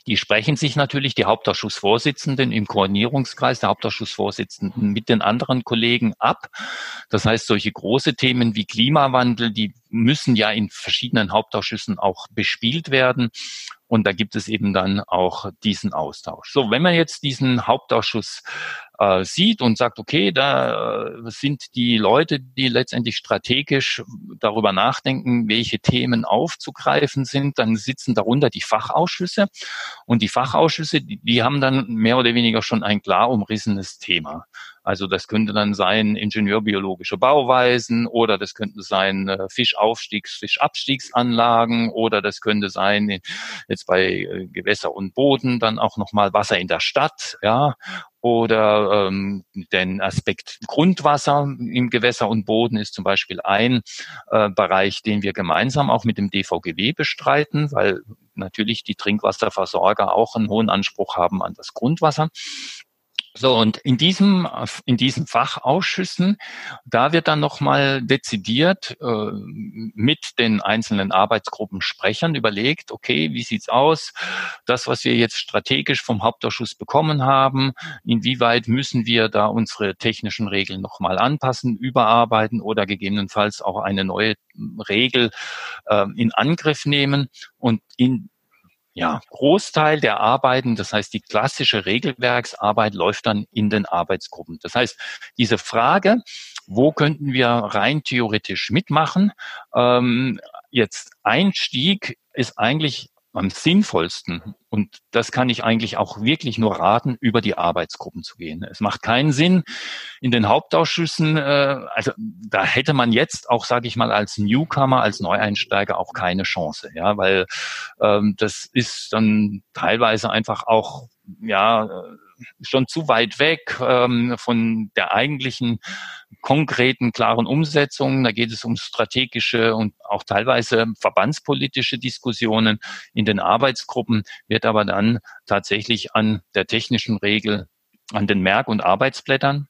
die sprechen sich natürlich, die Hauptausschussvorsitzenden im Koordinierungskreis der Hauptausschussvorsitzenden mit den anderen Kollegen ab. Das heißt, solche große Themen wie Klimawandel, die müssen ja in verschiedenen Hauptausschüssen auch bespielt werden. Und da gibt es eben dann auch diesen Austausch. So, wenn man jetzt diesen Hauptausschuss äh, sieht und sagt, okay, da äh, sind die Leute, die letztendlich strategisch darüber nachdenken, welche Themen aufzugreifen sind, dann sitzen darunter die Fachausschüsse. Und die Fachausschüsse, die, die haben dann mehr oder weniger schon ein klar umrissenes Thema. Also das könnte dann sein ingenieurbiologische Bauweisen oder das könnten sein äh, Fischaufstiegs-, Fischabstiegsanlagen oder das könnte sein jetzt bei äh, Gewässer und Boden dann auch nochmal Wasser in der Stadt, ja, oder ähm, den Aspekt Grundwasser im Gewässer und Boden ist zum Beispiel ein äh, Bereich, den wir gemeinsam auch mit dem DVGW bestreiten, weil natürlich die Trinkwasserversorger auch einen hohen Anspruch haben an das Grundwasser. So, und in diesem, in diesen Fachausschüssen, da wird dann nochmal dezidiert äh, mit den einzelnen Arbeitsgruppen Sprechern überlegt, okay, wie sieht's aus? Das, was wir jetzt strategisch vom Hauptausschuss bekommen haben, inwieweit müssen wir da unsere technischen Regeln nochmal anpassen, überarbeiten oder gegebenenfalls auch eine neue Regel äh, in Angriff nehmen? Und in ja, Großteil der Arbeiten, das heißt die klassische Regelwerksarbeit läuft dann in den Arbeitsgruppen. Das heißt, diese Frage, wo könnten wir rein theoretisch mitmachen, ähm, jetzt Einstieg ist eigentlich am sinnvollsten, und das kann ich eigentlich auch wirklich nur raten, über die Arbeitsgruppen zu gehen. Es macht keinen Sinn in den Hauptausschüssen, äh, also da hätte man jetzt auch, sage ich mal, als Newcomer, als Neueinsteiger auch keine Chance, ja, weil ähm, das ist dann teilweise einfach auch ja schon zu weit weg ähm, von der eigentlichen konkreten, klaren Umsetzung. Da geht es um strategische und auch teilweise verbandspolitische Diskussionen. In den Arbeitsgruppen wird aber dann tatsächlich an der technischen Regel, an den Merk- und Arbeitsblättern,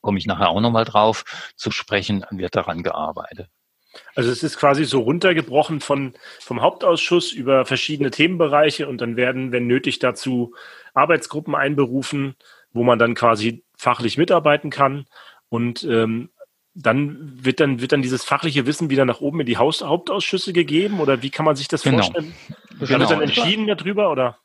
komme ich nachher auch nochmal drauf, zu sprechen, wird daran gearbeitet. Also es ist quasi so runtergebrochen von, vom Hauptausschuss über verschiedene Themenbereiche und dann werden, wenn nötig, dazu Arbeitsgruppen einberufen, wo man dann quasi fachlich mitarbeiten kann. Und ähm, dann wird dann wird dann dieses fachliche Wissen wieder nach oben in die Haus Hauptausschüsse gegeben oder wie kann man sich das genau. vorstellen? Genau. Wird dann entschieden darüber oder?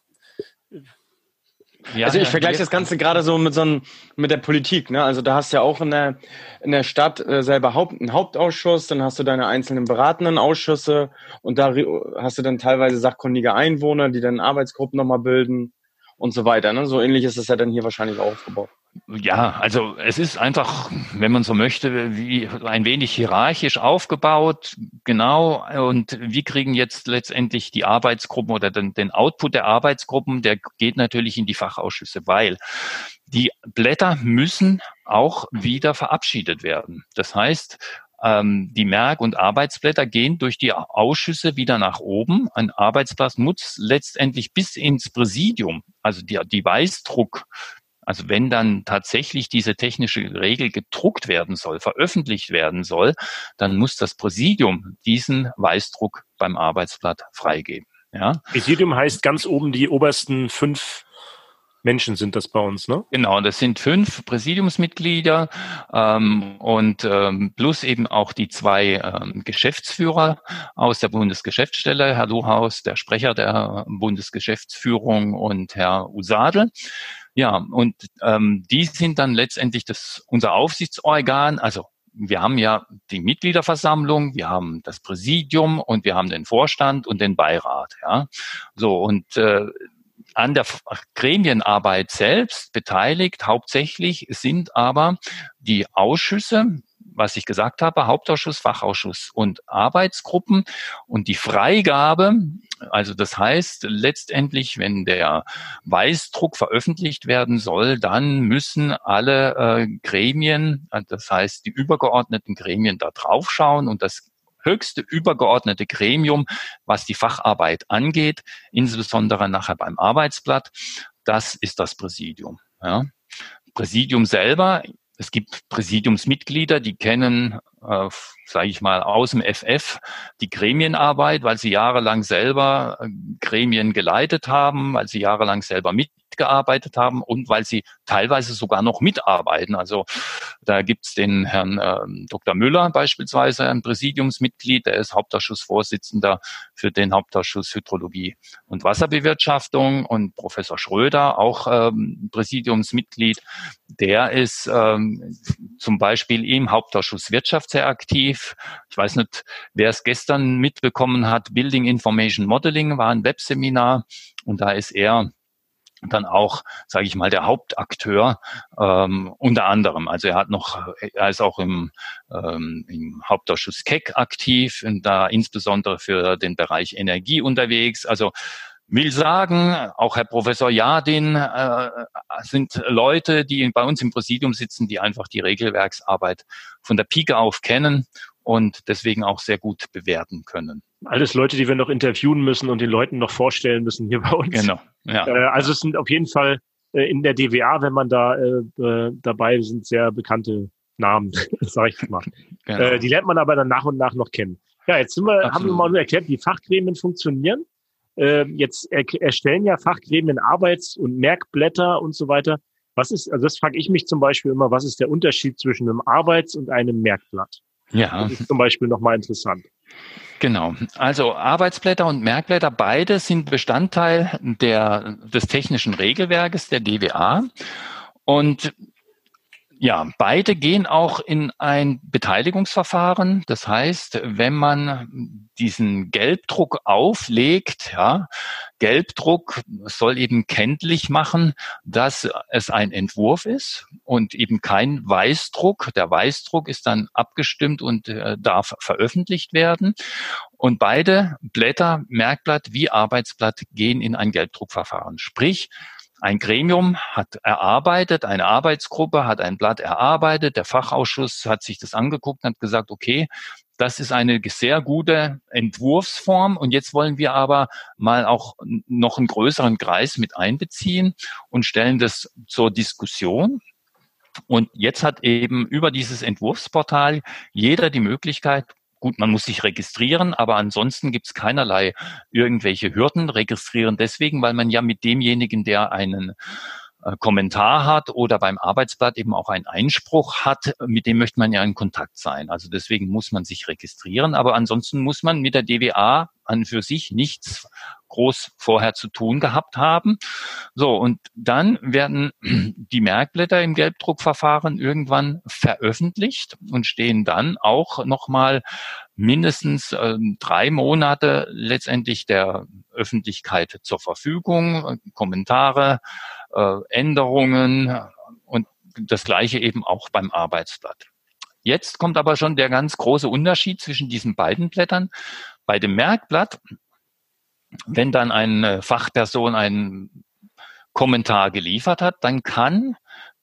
Ja, also ich vergleiche das Ganze gerade so mit so einem, mit der Politik. Ne? Also da hast du ja auch in der, in der Stadt äh, selber Haupt, einen Hauptausschuss, dann hast du deine einzelnen beratenden Ausschüsse und da hast du dann teilweise sachkundige Einwohner, die dann Arbeitsgruppen nochmal bilden und so weiter. Ne? So ähnlich ist es ja dann hier wahrscheinlich auch aufgebaut. Ja, also es ist einfach, wenn man so möchte, wie ein wenig hierarchisch aufgebaut, genau. Und wir kriegen jetzt letztendlich die Arbeitsgruppen oder den, den Output der Arbeitsgruppen, der geht natürlich in die Fachausschüsse, weil die Blätter müssen auch wieder verabschiedet werden. Das heißt, ähm, die Merk- und Arbeitsblätter gehen durch die Ausschüsse wieder nach oben. Ein Arbeitsblatt muss letztendlich bis ins Präsidium, also die Weißdruck, also wenn dann tatsächlich diese technische Regel gedruckt werden soll, veröffentlicht werden soll, dann muss das Präsidium diesen Weißdruck beim Arbeitsblatt freigeben. Ja. Präsidium heißt ganz oben die obersten fünf Menschen sind das bei uns, ne? Genau, das sind fünf Präsidiumsmitglieder ähm, und ähm, plus eben auch die zwei ähm, Geschäftsführer aus der Bundesgeschäftsstelle, Herr Lohaus, der Sprecher der Bundesgeschäftsführung und Herr Usadel. Ja, und ähm, die sind dann letztendlich das unser Aufsichtsorgan, also wir haben ja die Mitgliederversammlung, wir haben das Präsidium und wir haben den Vorstand und den Beirat. Ja, so und äh, an der Gremienarbeit selbst beteiligt hauptsächlich sind aber die Ausschüsse, was ich gesagt habe, Hauptausschuss, Fachausschuss und Arbeitsgruppen. Und die Freigabe, also das heißt letztendlich, wenn der Weißdruck veröffentlicht werden soll, dann müssen alle äh, Gremien, das heißt die übergeordneten Gremien da drauf schauen und das höchste übergeordnete Gremium, was die Facharbeit angeht, insbesondere nachher beim Arbeitsblatt, das ist das Präsidium. Ja. Präsidium selber, es gibt Präsidiumsmitglieder, die kennen, äh, sage ich mal, aus dem FF die Gremienarbeit, weil sie jahrelang selber äh, Gremien geleitet haben, weil sie jahrelang selber mit mitgearbeitet haben und weil sie teilweise sogar noch mitarbeiten. Also da gibt's den Herrn äh, Dr. Müller beispielsweise, ein Präsidiumsmitglied, der ist Hauptausschussvorsitzender für den Hauptausschuss Hydrologie und Wasserbewirtschaftung und Professor Schröder, auch ähm, Präsidiumsmitglied, der ist ähm, zum Beispiel im Hauptausschuss Wirtschaft sehr aktiv. Ich weiß nicht, wer es gestern mitbekommen hat, Building Information Modeling war ein Webseminar und da ist er dann auch, sage ich mal, der Hauptakteur ähm, unter anderem. Also er hat noch, er ist auch im, ähm, im Hauptausschuss KEC aktiv und da insbesondere für den Bereich Energie unterwegs. Also will sagen, auch Herr Professor Jadin äh, sind Leute, die bei uns im Präsidium sitzen, die einfach die Regelwerksarbeit von der Pike auf kennen und deswegen auch sehr gut bewerten können. Alles Leute, die wir noch interviewen müssen und den Leuten noch vorstellen müssen hier bei uns. Genau. Ja. Äh, also es sind auf jeden Fall äh, in der DWA, wenn man da äh, äh, dabei sind, sehr bekannte Namen, sage ich mal. Genau. Äh, die lernt man aber dann nach und nach noch kennen. Ja, jetzt sind wir, haben wir mal nur erklärt, wie Fachgremien funktionieren. Äh, jetzt er, erstellen ja Fachgremien Arbeits- und Merkblätter und so weiter. Was ist, also das frage ich mich zum Beispiel immer, was ist der Unterschied zwischen einem Arbeits- und einem Merkblatt? Ja. Das ist zum Beispiel nochmal interessant. Genau. Also Arbeitsblätter und Merkblätter, beide sind Bestandteil der, des technischen Regelwerkes der DWA. Und ja, beide gehen auch in ein Beteiligungsverfahren. Das heißt, wenn man diesen Gelbdruck auflegt, ja, Gelbdruck soll eben kenntlich machen, dass es ein Entwurf ist und eben kein Weißdruck. Der Weißdruck ist dann abgestimmt und äh, darf veröffentlicht werden. Und beide Blätter, Merkblatt wie Arbeitsblatt, gehen in ein Gelbdruckverfahren. Sprich, ein Gremium hat erarbeitet, eine Arbeitsgruppe hat ein Blatt erarbeitet, der Fachausschuss hat sich das angeguckt und hat gesagt, okay, das ist eine sehr gute Entwurfsform und jetzt wollen wir aber mal auch noch einen größeren Kreis mit einbeziehen und stellen das zur Diskussion. Und jetzt hat eben über dieses Entwurfsportal jeder die Möglichkeit, Gut, man muss sich registrieren, aber ansonsten gibt es keinerlei irgendwelche Hürden. Registrieren deswegen, weil man ja mit demjenigen, der einen Kommentar hat oder beim Arbeitsblatt eben auch einen Einspruch hat, mit dem möchte man ja in Kontakt sein. Also deswegen muss man sich registrieren, aber ansonsten muss man mit der DWA an für sich nichts groß vorher zu tun gehabt haben. So, und dann werden die Merkblätter im Gelbdruckverfahren irgendwann veröffentlicht und stehen dann auch nochmal mindestens äh, drei Monate letztendlich der Öffentlichkeit zur Verfügung, Kommentare, äh, Änderungen und das gleiche eben auch beim Arbeitsblatt. Jetzt kommt aber schon der ganz große Unterschied zwischen diesen beiden Blättern. Bei dem Merkblatt, wenn dann eine Fachperson einen Kommentar geliefert hat, dann kann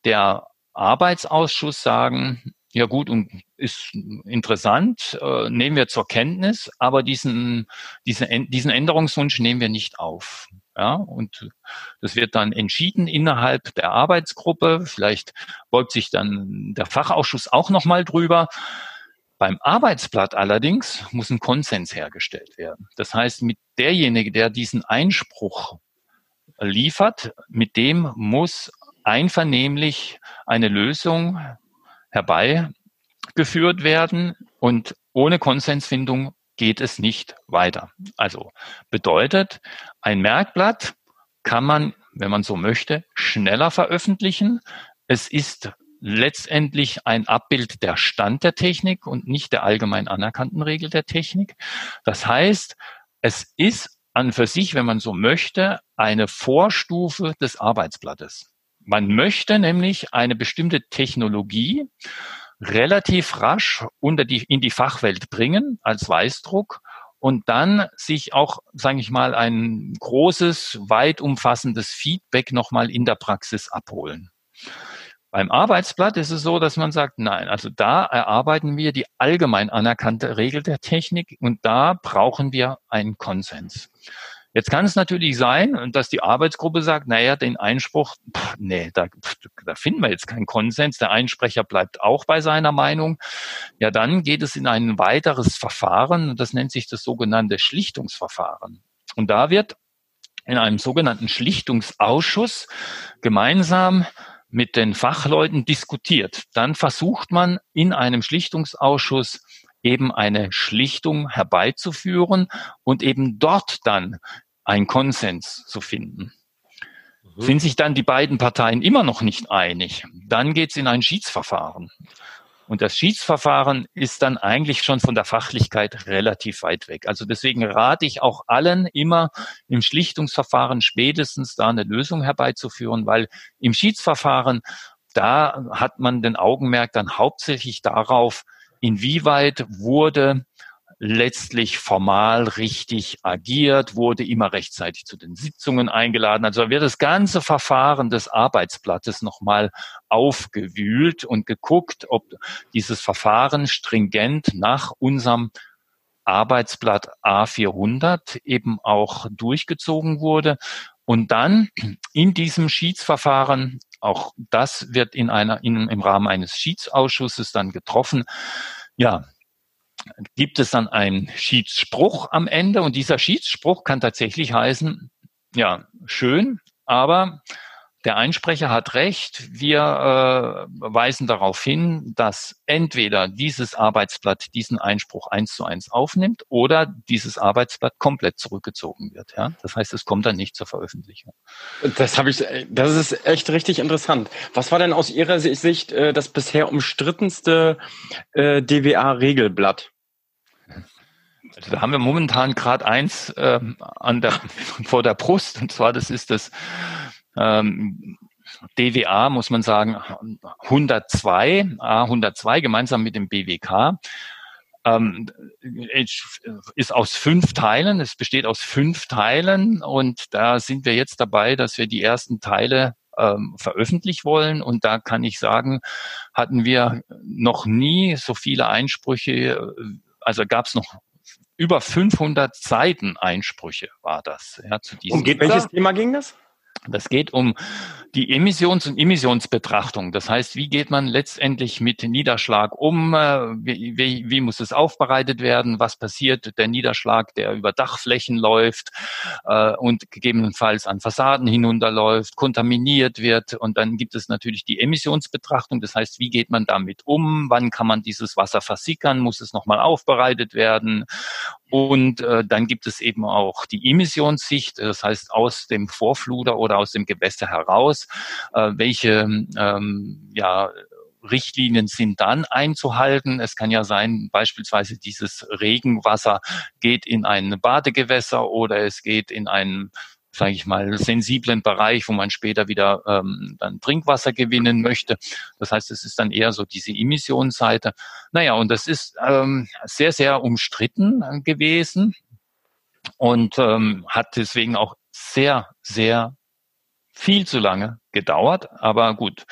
der Arbeitsausschuss sagen, ja gut und ist interessant, äh, nehmen wir zur Kenntnis, aber diesen, diesen, diesen Änderungswunsch nehmen wir nicht auf. Ja, und das wird dann entschieden innerhalb der Arbeitsgruppe. Vielleicht beugt sich dann der Fachausschuss auch nochmal drüber. Beim Arbeitsblatt allerdings muss ein Konsens hergestellt werden. Das heißt, mit derjenige, der diesen Einspruch liefert, mit dem muss einvernehmlich eine Lösung herbeigeführt werden und ohne Konsensfindung geht es nicht weiter. Also bedeutet, ein Merkblatt kann man, wenn man so möchte, schneller veröffentlichen. Es ist letztendlich ein Abbild der Stand der Technik und nicht der allgemein anerkannten Regel der Technik. Das heißt, es ist an für sich, wenn man so möchte, eine Vorstufe des Arbeitsblattes. Man möchte nämlich eine bestimmte Technologie relativ rasch unter die, in die Fachwelt bringen als Weißdruck und dann sich auch, sage ich mal, ein großes, weit umfassendes Feedback nochmal in der Praxis abholen. Beim Arbeitsblatt ist es so, dass man sagt, nein, also da erarbeiten wir die allgemein anerkannte Regel der Technik und da brauchen wir einen Konsens. Jetzt kann es natürlich sein, dass die Arbeitsgruppe sagt, naja, den Einspruch, pff, nee, da, pff, da finden wir jetzt keinen Konsens. Der Einsprecher bleibt auch bei seiner Meinung. Ja, dann geht es in ein weiteres Verfahren das nennt sich das sogenannte Schlichtungsverfahren. Und da wird in einem sogenannten Schlichtungsausschuss gemeinsam mit den Fachleuten diskutiert. Dann versucht man in einem Schlichtungsausschuss eben eine Schlichtung herbeizuführen und eben dort dann einen Konsens zu finden. Mhm. Sind sich dann die beiden Parteien immer noch nicht einig, dann geht es in ein Schiedsverfahren. Und das Schiedsverfahren ist dann eigentlich schon von der Fachlichkeit relativ weit weg. Also deswegen rate ich auch allen immer im Schlichtungsverfahren spätestens da eine Lösung herbeizuführen, weil im Schiedsverfahren, da hat man den Augenmerk dann hauptsächlich darauf, inwieweit wurde letztlich formal richtig agiert, wurde immer rechtzeitig zu den Sitzungen eingeladen. Also wird das ganze Verfahren des Arbeitsblattes nochmal aufgewühlt und geguckt, ob dieses Verfahren stringent nach unserem Arbeitsblatt A400 eben auch durchgezogen wurde. Und dann in diesem Schiedsverfahren, auch das wird in einer, in, im Rahmen eines Schiedsausschusses dann getroffen, ja, gibt es dann einen Schiedsspruch am Ende? Und dieser Schiedsspruch kann tatsächlich heißen, ja, schön, aber der Einsprecher hat recht. Wir äh, weisen darauf hin, dass entweder dieses Arbeitsblatt diesen Einspruch eins zu eins aufnimmt oder dieses Arbeitsblatt komplett zurückgezogen wird. Ja? Das heißt, es kommt dann nicht zur Veröffentlichung. Das habe ich, das ist echt richtig interessant. Was war denn aus Ihrer Sicht äh, das bisher umstrittenste äh, DWA-Regelblatt? Also da haben wir momentan gerade eins äh, an der, vor der Brust, und zwar das ist das ähm, DWA, muss man sagen, 102, A102 gemeinsam mit dem BWK. Ähm, ist aus fünf Teilen. Es besteht aus fünf Teilen und da sind wir jetzt dabei, dass wir die ersten Teile ähm, veröffentlicht wollen. Und da kann ich sagen, hatten wir noch nie so viele Einsprüche, also gab es noch über 500 Seiten Einsprüche war das. Ja, zu diesem um welches Thema ging das? Das geht um die Emissions- und Emissionsbetrachtung. Das heißt, wie geht man letztendlich mit Niederschlag um? Äh, wie, wie, wie, muss es aufbereitet werden? Was passiert der Niederschlag, der über Dachflächen läuft äh, und gegebenenfalls an Fassaden hinunterläuft, kontaminiert wird? Und dann gibt es natürlich die Emissionsbetrachtung. Das heißt, wie geht man damit um? Wann kann man dieses Wasser versickern? Muss es nochmal aufbereitet werden? Und äh, dann gibt es eben auch die Emissionssicht, das heißt aus dem Vorfluter oder aus dem Gewässer heraus, äh, welche ähm, ja, Richtlinien sind dann einzuhalten. Es kann ja sein, beispielsweise dieses Regenwasser geht in ein Badegewässer oder es geht in einen sage ich mal, sensiblen Bereich, wo man später wieder ähm, dann Trinkwasser gewinnen möchte. Das heißt, es ist dann eher so diese Emissionsseite. Naja, und das ist ähm, sehr, sehr umstritten gewesen und ähm, hat deswegen auch sehr, sehr viel zu lange gedauert. Aber gut,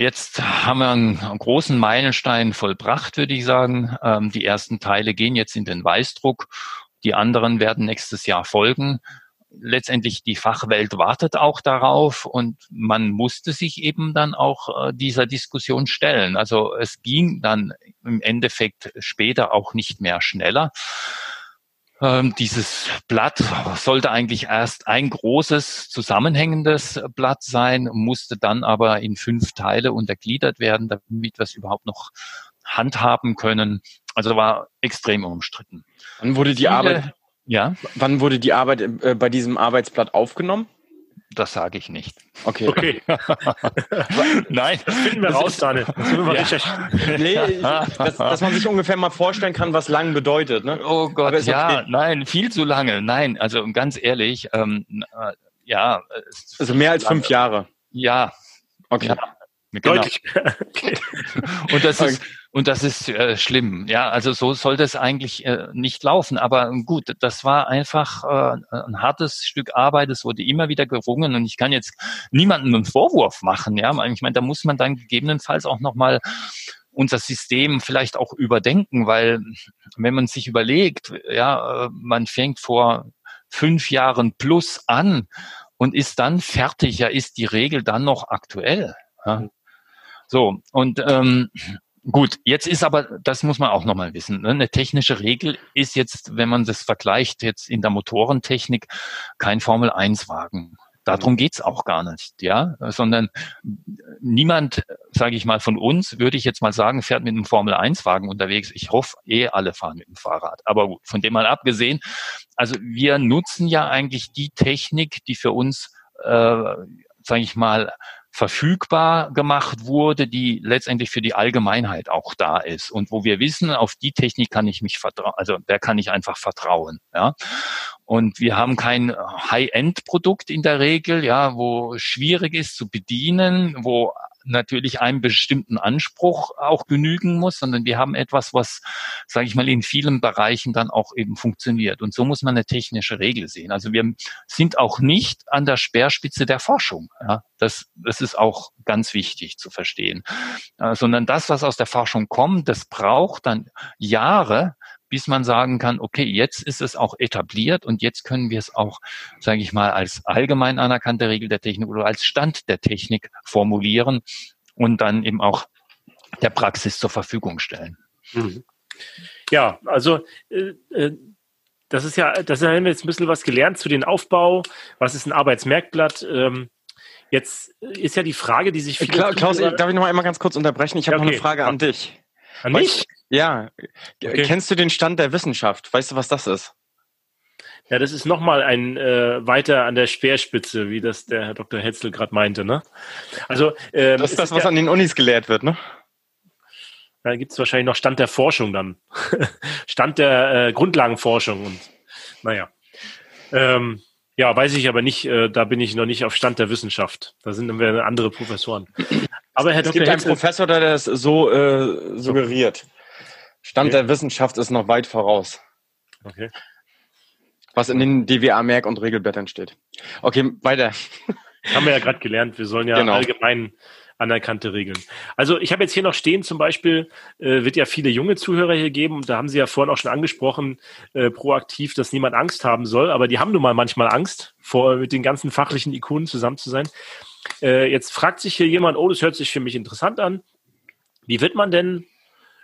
Jetzt haben wir einen großen Meilenstein vollbracht, würde ich sagen. Ähm, die ersten Teile gehen jetzt in den Weißdruck. Die anderen werden nächstes Jahr folgen letztendlich die Fachwelt wartet auch darauf und man musste sich eben dann auch äh, dieser Diskussion stellen. Also es ging dann im Endeffekt später auch nicht mehr schneller. Ähm, dieses Blatt sollte eigentlich erst ein großes zusammenhängendes Blatt sein, musste dann aber in fünf Teile untergliedert werden, damit wir es überhaupt noch handhaben können. Also war extrem umstritten. Dann wurde die Arbeit ja. Wann wurde die Arbeit äh, bei diesem Arbeitsblatt aufgenommen? Das sage ich nicht. Okay. okay. Nein. Das finden wir das raus, Daniel. Das ja. nee, dass, dass, man sich ungefähr mal vorstellen kann, was lang bedeutet. Ne? Oh Gott, okay. ja, nein, viel zu lange. Nein, also ganz ehrlich, ähm, äh, ja. Also mehr als fünf Jahre. Ja. Okay. Ja. Genau. Deutlich. Okay. Und das ist, und das ist äh, schlimm. Ja, also so soll das eigentlich äh, nicht laufen. Aber gut, das war einfach äh, ein hartes Stück Arbeit. Es wurde immer wieder gerungen und ich kann jetzt niemandem einen Vorwurf machen. Ja, ich meine, da muss man dann gegebenenfalls auch nochmal unser System vielleicht auch überdenken, weil wenn man sich überlegt, ja, äh, man fängt vor fünf Jahren plus an und ist dann fertig, ja, ist die Regel dann noch aktuell? Ja? So, und ähm, Gut, jetzt ist aber, das muss man auch nochmal wissen, ne? eine technische Regel ist jetzt, wenn man das vergleicht jetzt in der Motorentechnik, kein Formel-1-Wagen. Darum geht's auch gar nicht, ja, sondern niemand, sage ich mal, von uns, würde ich jetzt mal sagen, fährt mit einem Formel-1-Wagen unterwegs. Ich hoffe, eh alle fahren mit dem Fahrrad. Aber von dem mal abgesehen, also wir nutzen ja eigentlich die Technik, die für uns, äh, sage ich mal, verfügbar gemacht wurde, die letztendlich für die Allgemeinheit auch da ist und wo wir wissen, auf die Technik kann ich mich vertrauen, also der kann ich einfach vertrauen, ja. Und wir haben kein High-End-Produkt in der Regel, ja, wo schwierig ist zu bedienen, wo natürlich einem bestimmten Anspruch auch genügen muss, sondern wir haben etwas, was, sage ich mal, in vielen Bereichen dann auch eben funktioniert. Und so muss man eine technische Regel sehen. Also wir sind auch nicht an der Speerspitze der Forschung. Ja, das, das ist auch ganz wichtig zu verstehen. Äh, sondern das, was aus der Forschung kommt, das braucht dann Jahre, bis man sagen kann, okay, jetzt ist es auch etabliert und jetzt können wir es auch, sage ich mal, als allgemein anerkannte Regel der Technik oder als Stand der Technik formulieren und dann eben auch der Praxis zur Verfügung stellen. Mhm. Ja, also äh, äh, das ist ja, das haben wir jetzt ein bisschen was gelernt zu den Aufbau. Was ist ein Arbeitsmerkblatt? Ähm, jetzt ist ja die Frage, die sich viele. Klaus, Klaus darf ich noch einmal ganz kurz unterbrechen? Ich habe okay. noch eine Frage an dich. An mich? Ja. Okay. Kennst du den Stand der Wissenschaft? Weißt du, was das ist? Ja, das ist nochmal ein äh, weiter an der Speerspitze, wie das der Herr Dr. Hetzel gerade meinte. Ne? Also ähm, das ist das, was der, an den Unis gelehrt wird, ne? Da gibt es wahrscheinlich noch Stand der Forschung dann. Stand der äh, Grundlagenforschung und naja. Ähm, ja, weiß ich aber nicht, äh, da bin ich noch nicht auf Stand der Wissenschaft. Da sind wir andere Professoren. Aber Herr es Dr. gibt Hetzel, einen Professor, der das so äh, suggeriert. Stand okay. der Wissenschaft ist noch weit voraus. Okay. Was in den DWA-Merk- und Regelblättern steht. Okay, weiter. Haben wir ja gerade gelernt, wir sollen ja genau. allgemein anerkannte Regeln. Also ich habe jetzt hier noch stehen, zum Beispiel äh, wird ja viele junge Zuhörer hier geben, da haben Sie ja vorhin auch schon angesprochen, äh, proaktiv, dass niemand Angst haben soll, aber die haben nun mal manchmal Angst, vor mit den ganzen fachlichen Ikonen zusammen zu sein. Äh, jetzt fragt sich hier jemand, oh, das hört sich für mich interessant an. Wie wird man denn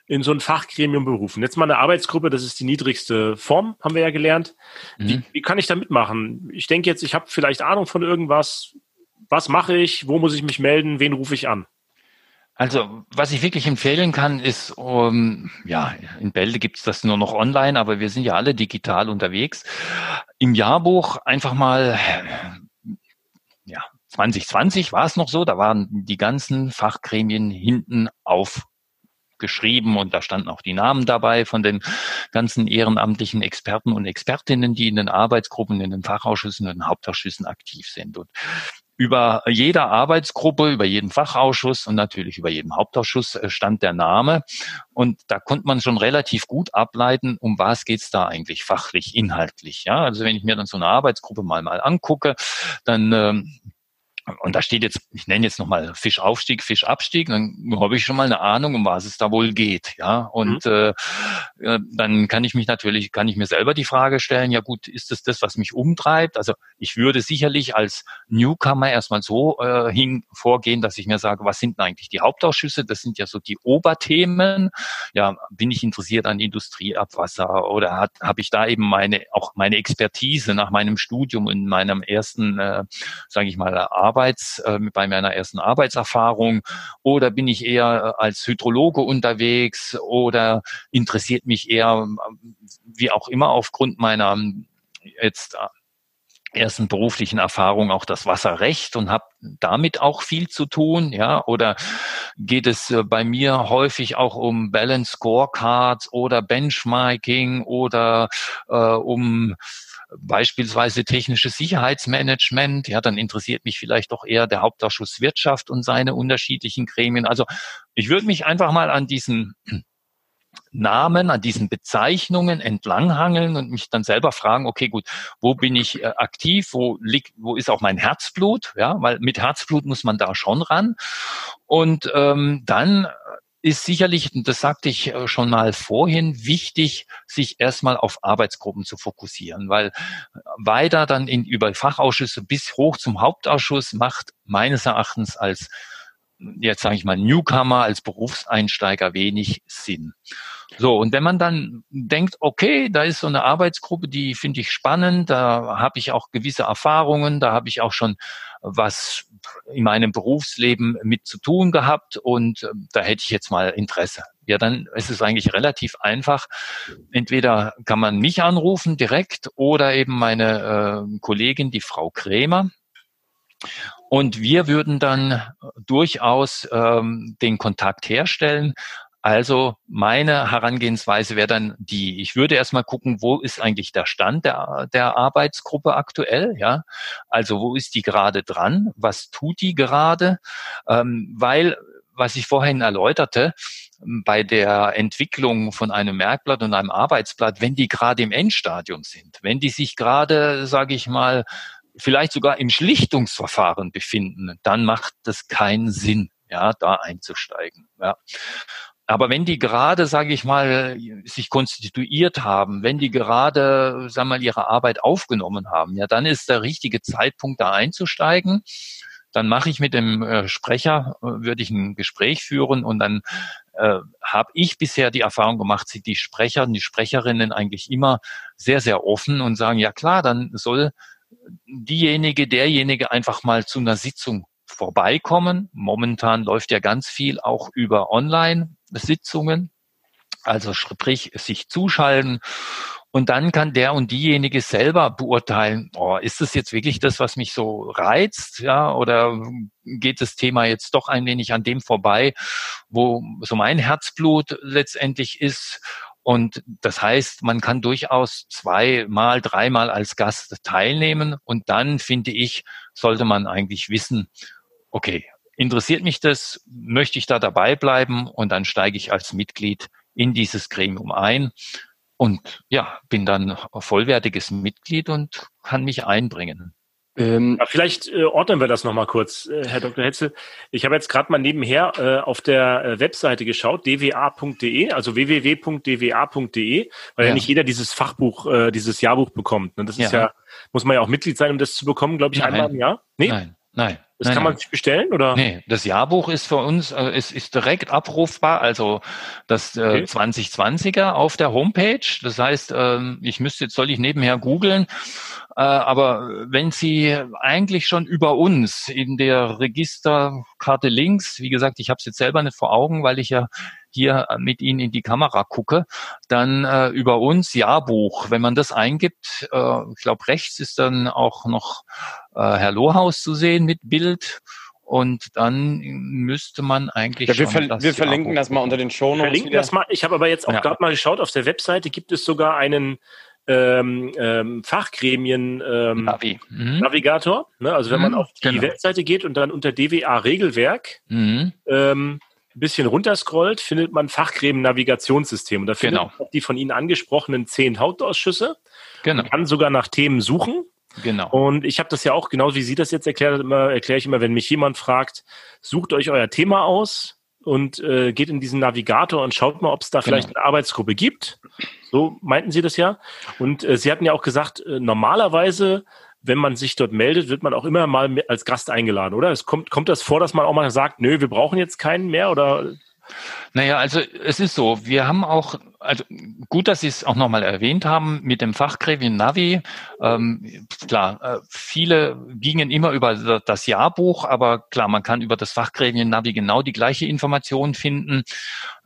in so ein Fachgremium berufen. Jetzt mal eine Arbeitsgruppe, das ist die niedrigste Form, haben wir ja gelernt. Mhm. Wie, wie kann ich da mitmachen? Ich denke jetzt, ich habe vielleicht Ahnung von irgendwas. Was mache ich? Wo muss ich mich melden? Wen rufe ich an? Also, was ich wirklich empfehlen kann, ist, um, ja, in Bälde gibt es das nur noch online, aber wir sind ja alle digital unterwegs. Im Jahrbuch einfach mal, ja, 2020 war es noch so, da waren die ganzen Fachgremien hinten auf geschrieben und da standen auch die Namen dabei von den ganzen ehrenamtlichen Experten und Expertinnen, die in den Arbeitsgruppen, in den Fachausschüssen und den Hauptausschüssen aktiv sind. Und über jeder Arbeitsgruppe, über jeden Fachausschuss und natürlich über jeden Hauptausschuss äh, stand der Name. Und da konnte man schon relativ gut ableiten, um was geht's da eigentlich fachlich, inhaltlich. Ja, also wenn ich mir dann so eine Arbeitsgruppe mal mal angucke, dann ähm, und da steht jetzt, ich nenne jetzt nochmal Fischaufstieg, Fischabstieg, dann habe ich schon mal eine Ahnung, um was es da wohl geht. Ja, und mhm. äh, dann kann ich mich natürlich, kann ich mir selber die Frage stellen, ja gut, ist das das, was mich umtreibt? Also ich würde sicherlich als Newcomer erstmal so äh, hin vorgehen, dass ich mir sage, was sind denn eigentlich die Hauptausschüsse? Das sind ja so die Oberthemen. Ja, bin ich interessiert an Industrieabwasser oder habe ich da eben meine auch meine Expertise nach meinem Studium in meinem ersten, äh, sage ich mal, Arbeits, äh, bei meiner ersten Arbeitserfahrung? Oder bin ich eher äh, als Hydrologe unterwegs? Oder interessiert mich eher, wie auch immer, aufgrund meiner jetzt äh, ersten beruflichen Erfahrung auch das Wasserrecht und habe damit auch viel zu tun, ja, oder geht es äh, bei mir häufig auch um Balance Scorecards oder Benchmarking oder äh, um beispielsweise technisches Sicherheitsmanagement. Ja, dann interessiert mich vielleicht doch eher der Hauptausschuss Wirtschaft und seine unterschiedlichen Gremien. Also ich würde mich einfach mal an diesen Namen, an diesen Bezeichnungen entlanghangeln und mich dann selber fragen, okay, gut, wo bin ich äh, aktiv, wo liegt, wo ist auch mein Herzblut, ja, weil mit Herzblut muss man da schon ran. Und ähm, dann ist sicherlich, das sagte ich äh, schon mal vorhin, wichtig, sich erstmal auf Arbeitsgruppen zu fokussieren, weil weiter dann in, über Fachausschüsse bis hoch zum Hauptausschuss macht meines Erachtens als jetzt sage ich mal Newcomer als Berufseinsteiger wenig Sinn. So, und wenn man dann denkt, okay, da ist so eine Arbeitsgruppe, die finde ich spannend, da habe ich auch gewisse Erfahrungen, da habe ich auch schon was in meinem Berufsleben mit zu tun gehabt und äh, da hätte ich jetzt mal Interesse. Ja, dann ist es eigentlich relativ einfach. Entweder kann man mich anrufen direkt oder eben meine äh, Kollegin, die Frau Krämer. Und wir würden dann durchaus ähm, den Kontakt herstellen. Also meine Herangehensweise wäre dann die, ich würde erstmal gucken, wo ist eigentlich der Stand der, der Arbeitsgruppe aktuell, ja? Also wo ist die gerade dran? Was tut die gerade? Ähm, weil, was ich vorhin erläuterte, bei der Entwicklung von einem Merkblatt und einem Arbeitsblatt, wenn die gerade im Endstadium sind, wenn die sich gerade, sage ich mal, vielleicht sogar im Schlichtungsverfahren befinden, dann macht es keinen Sinn, ja, da einzusteigen. Ja. Aber wenn die gerade, sage ich mal, sich konstituiert haben, wenn die gerade, wir mal, ihre Arbeit aufgenommen haben, ja, dann ist der richtige Zeitpunkt, da einzusteigen. Dann mache ich mit dem äh, Sprecher, äh, würde ich ein Gespräch führen und dann äh, habe ich bisher die Erfahrung gemacht, sind die Sprecher und die Sprecherinnen eigentlich immer sehr, sehr offen und sagen, ja klar, dann soll diejenige, derjenige einfach mal zu einer Sitzung vorbeikommen. Momentan läuft ja ganz viel auch über Online-Sitzungen. Also sprich, sich zuschalten. Und dann kann der und diejenige selber beurteilen, oh, ist das jetzt wirklich das, was mich so reizt, ja, oder geht das Thema jetzt doch ein wenig an dem vorbei, wo so mein Herzblut letztendlich ist und das heißt, man kann durchaus zweimal, dreimal als Gast teilnehmen. Und dann, finde ich, sollte man eigentlich wissen, okay, interessiert mich das? Möchte ich da dabei bleiben? Und dann steige ich als Mitglied in dieses Gremium ein. Und ja, bin dann vollwertiges Mitglied und kann mich einbringen. Ähm, vielleicht äh, ordnen wir das nochmal kurz, äh, Herr Dr. Hetzel. Ich habe jetzt gerade mal nebenher äh, auf der äh, Webseite geschaut, dwa.de, also www.dwa.de, weil ja. ja. nicht jeder dieses Fachbuch, äh, dieses Jahrbuch bekommt. Ne? Das ist ja. ja, muss man ja auch Mitglied sein, um das zu bekommen, glaube ich, Nein. einmal im Jahr. Nee? Nein, nein. Das nein, kann man sich bestellen, oder? Nee, das Jahrbuch ist für uns, äh, ist, ist direkt abrufbar, also das äh, okay. 2020er auf der Homepage. Das heißt, äh, ich müsste jetzt, soll ich nebenher googeln, äh, aber wenn Sie eigentlich schon über uns in der Registerkarte links, wie gesagt, ich habe es jetzt selber nicht vor Augen, weil ich ja hier mit Ihnen in die Kamera gucke, dann äh, über uns Jahrbuch. Wenn man das eingibt, äh, ich glaube rechts ist dann auch noch äh, Herr Lohaus zu sehen mit Bild. Und dann müsste man eigentlich. Ja, wir, ver wir verlinken das mal unter den Show Notes. Verlinken das mal. Ich habe aber jetzt auch ja. gerade mal geschaut, auf der Webseite gibt es sogar einen ähm, ähm, Fachgremien ähm, Navi. mhm. Navigator. Ne? Also wenn man mhm, auf die genau. Webseite geht und dann unter DWA Regelwerk mhm. ähm, ein bisschen runterscrollt, findet man Fachgremien-Navigationssystem. Und da findet genau. man die von Ihnen angesprochenen zehn Hauptausschüsse. Genau. Man kann sogar nach Themen suchen. Genau. Und ich habe das ja auch, genau wie Sie das jetzt erklärt, immer erkläre ich immer, wenn mich jemand fragt, sucht euch euer Thema aus und äh, geht in diesen Navigator und schaut mal, ob es da genau. vielleicht eine Arbeitsgruppe gibt. So meinten Sie das ja. Und äh, Sie hatten ja auch gesagt, äh, normalerweise wenn man sich dort meldet, wird man auch immer mal als Gast eingeladen, oder? Es kommt, kommt das vor, dass man auch mal sagt, nö, wir brauchen jetzt keinen mehr oder? Naja, also es ist so, wir haben auch, also gut, dass Sie es auch nochmal erwähnt haben, mit dem Fachgremium Navi. Ähm, klar, äh, viele gingen immer über das Jahrbuch, aber klar, man kann über das Fachgremium Navi genau die gleiche Information finden.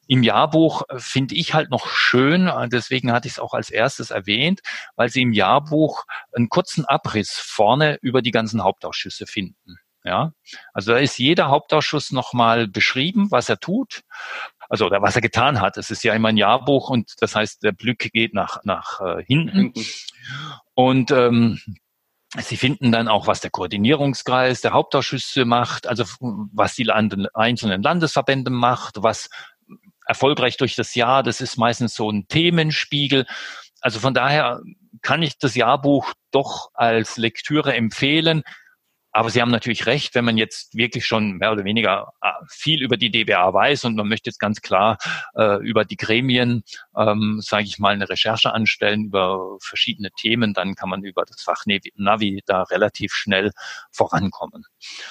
Im Jahrbuch äh, finde ich halt noch schön, äh, deswegen hatte ich es auch als erstes erwähnt, weil Sie im Jahrbuch einen kurzen Abriss vorne über die ganzen Hauptausschüsse finden. Ja, also da ist jeder Hauptausschuss nochmal beschrieben, was er tut. also oder was er getan hat. Es ist ja immer ein Jahrbuch und das heißt, der Blick geht nach, nach äh, hinten. Und ähm, Sie finden dann auch, was der Koordinierungskreis der Hauptausschüsse macht, also was die Lande, einzelnen Landesverbände macht, was erfolgreich durch das Jahr, das ist meistens so ein Themenspiegel. Also von daher kann ich das Jahrbuch doch als Lektüre empfehlen. Aber Sie haben natürlich recht, wenn man jetzt wirklich schon mehr oder weniger äh, viel über die DBA weiß und man möchte jetzt ganz klar äh, über die Gremien, ähm, sage ich mal, eine Recherche anstellen über verschiedene Themen, dann kann man über das Fach Navi da relativ schnell vorankommen.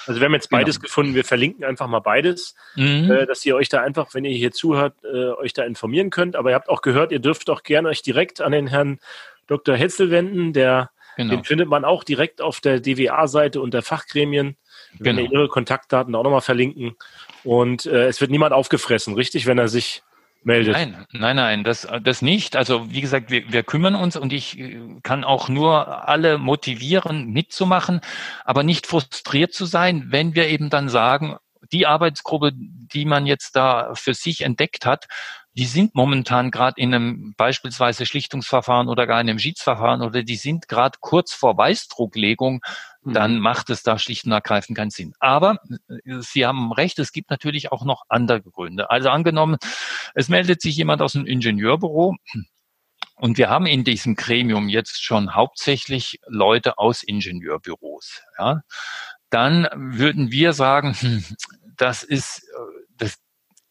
Also wir haben jetzt beides genau. gefunden. Wir verlinken einfach mal beides, mhm. äh, dass ihr euch da einfach, wenn ihr hier zuhört, äh, euch da informieren könnt. Aber ihr habt auch gehört, ihr dürft auch gerne euch direkt an den Herrn Dr. Hetzel wenden, der Genau. Den findet man auch direkt auf der DWA-Seite unter Fachgremien. Wenn genau. ihre Kontaktdaten auch nochmal verlinken. Und äh, es wird niemand aufgefressen, richtig, wenn er sich meldet. Nein, nein, nein, das, das nicht. Also wie gesagt, wir, wir kümmern uns und ich äh, kann auch nur alle motivieren, mitzumachen, aber nicht frustriert zu sein, wenn wir eben dann sagen, die Arbeitsgruppe, die man jetzt da für sich entdeckt hat, die sind momentan gerade in einem beispielsweise Schlichtungsverfahren oder gar in einem Schiedsverfahren oder die sind gerade kurz vor Weißdrucklegung, dann mhm. macht es da schlicht und ergreifend keinen Sinn. Aber äh, Sie haben recht, es gibt natürlich auch noch andere Gründe. Also angenommen, es meldet sich jemand aus einem Ingenieurbüro und wir haben in diesem Gremium jetzt schon hauptsächlich Leute aus Ingenieurbüros. Ja, dann würden wir sagen, hm, das ist, äh, das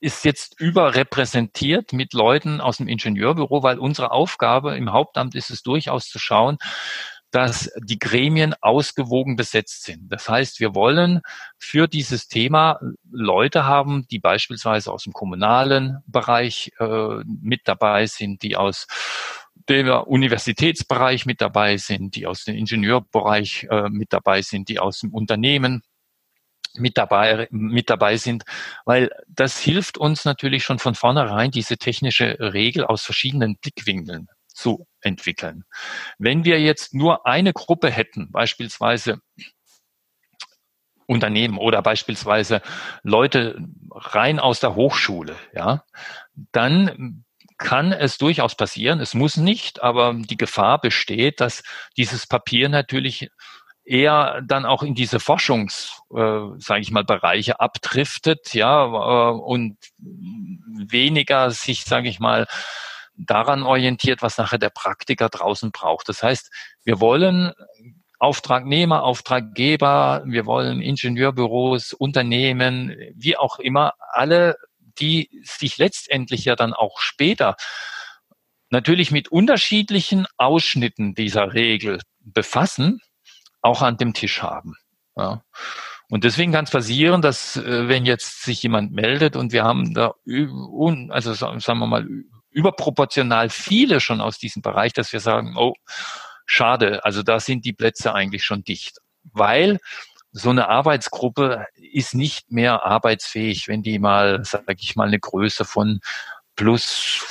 ist jetzt überrepräsentiert mit Leuten aus dem Ingenieurbüro, weil unsere Aufgabe im Hauptamt ist es durchaus zu schauen, dass die Gremien ausgewogen besetzt sind. Das heißt, wir wollen für dieses Thema Leute haben, die beispielsweise aus dem kommunalen Bereich äh, mit dabei sind, die aus dem Universitätsbereich mit dabei sind, die aus dem Ingenieurbereich äh, mit dabei sind, die aus dem Unternehmen mit dabei, mit dabei sind, weil das hilft uns natürlich schon von vornherein, diese technische Regel aus verschiedenen Blickwinkeln zu entwickeln. Wenn wir jetzt nur eine Gruppe hätten, beispielsweise Unternehmen oder beispielsweise Leute rein aus der Hochschule, ja, dann kann es durchaus passieren, es muss nicht, aber die Gefahr besteht, dass dieses Papier natürlich eher dann auch in diese Forschungs, äh, sage ich mal, Bereiche abdriftet, ja, äh, und weniger sich, sage ich mal, daran orientiert, was nachher der Praktiker draußen braucht. Das heißt, wir wollen Auftragnehmer, Auftraggeber, wir wollen Ingenieurbüros, Unternehmen, wie auch immer, alle, die sich letztendlich ja dann auch später natürlich mit unterschiedlichen Ausschnitten dieser Regel befassen, auch an dem Tisch haben. Ja. Und deswegen kann es passieren, dass äh, wenn jetzt sich jemand meldet und wir haben da, also sagen wir mal, überproportional viele schon aus diesem Bereich, dass wir sagen, oh, schade, also da sind die Plätze eigentlich schon dicht. Weil so eine Arbeitsgruppe ist nicht mehr arbeitsfähig, wenn die mal, sage ich mal, eine Größe von plus,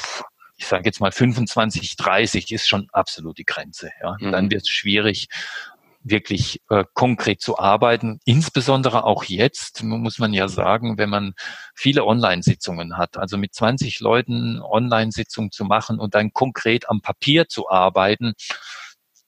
ich sage jetzt mal 25, 30 ist schon absolut die Grenze. Ja. Mhm. Dann wird es schwierig wirklich äh, konkret zu arbeiten. Insbesondere auch jetzt, muss man ja sagen, wenn man viele Online-Sitzungen hat. Also mit 20 Leuten Online-Sitzungen zu machen und dann konkret am Papier zu arbeiten,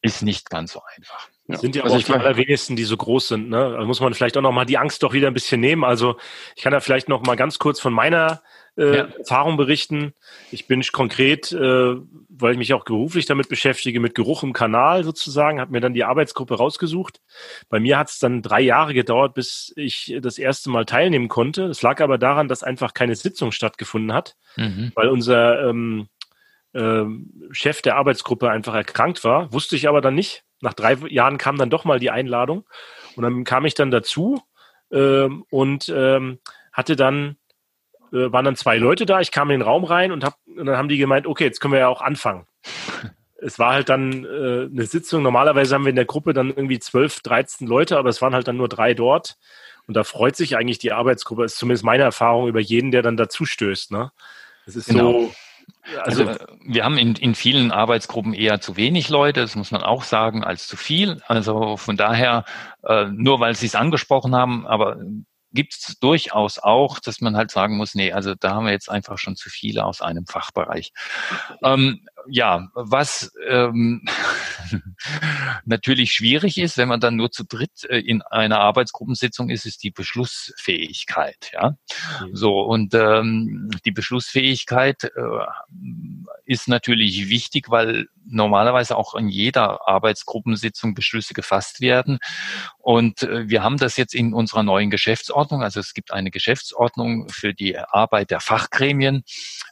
ist nicht ganz so einfach. Ja. Sind ja also auch die allerwenigsten, die so groß sind. Ne? Da muss man vielleicht auch noch mal die Angst doch wieder ein bisschen nehmen. Also ich kann da vielleicht noch mal ganz kurz von meiner äh, ja. Erfahrung berichten. Ich bin konkret, äh, weil ich mich auch beruflich damit beschäftige, mit Geruch im Kanal sozusagen, habe mir dann die Arbeitsgruppe rausgesucht. Bei mir hat es dann drei Jahre gedauert, bis ich das erste Mal teilnehmen konnte. Es lag aber daran, dass einfach keine Sitzung stattgefunden hat, mhm. weil unser ähm, äh, Chef der Arbeitsgruppe einfach erkrankt war. Wusste ich aber dann nicht. Nach drei Jahren kam dann doch mal die Einladung und dann kam ich dann dazu ähm, und ähm, hatte dann äh, waren dann zwei Leute da. Ich kam in den Raum rein und, hab, und dann haben die gemeint, okay, jetzt können wir ja auch anfangen. es war halt dann äh, eine Sitzung. Normalerweise haben wir in der Gruppe dann irgendwie zwölf, dreizehn Leute, aber es waren halt dann nur drei dort. Und da freut sich eigentlich die Arbeitsgruppe, das ist zumindest meine Erfahrung, über jeden, der dann dazu stößt. Ne? Es ist genau. so. Also, also, wir haben in, in vielen Arbeitsgruppen eher zu wenig Leute, das muss man auch sagen, als zu viel. Also von daher, äh, nur weil Sie es angesprochen haben, aber gibt's durchaus auch, dass man halt sagen muss, nee, also da haben wir jetzt einfach schon zu viele aus einem Fachbereich. Ähm, ja, was ähm, natürlich schwierig ist, wenn man dann nur zu dritt äh, in einer Arbeitsgruppensitzung ist, ist die Beschlussfähigkeit. Ja, mhm. so und ähm, die Beschlussfähigkeit äh, ist natürlich wichtig, weil normalerweise auch in jeder Arbeitsgruppensitzung Beschlüsse gefasst werden. Und äh, wir haben das jetzt in unserer neuen Geschäftsordnung, also es gibt eine Geschäftsordnung für die Arbeit der Fachgremien,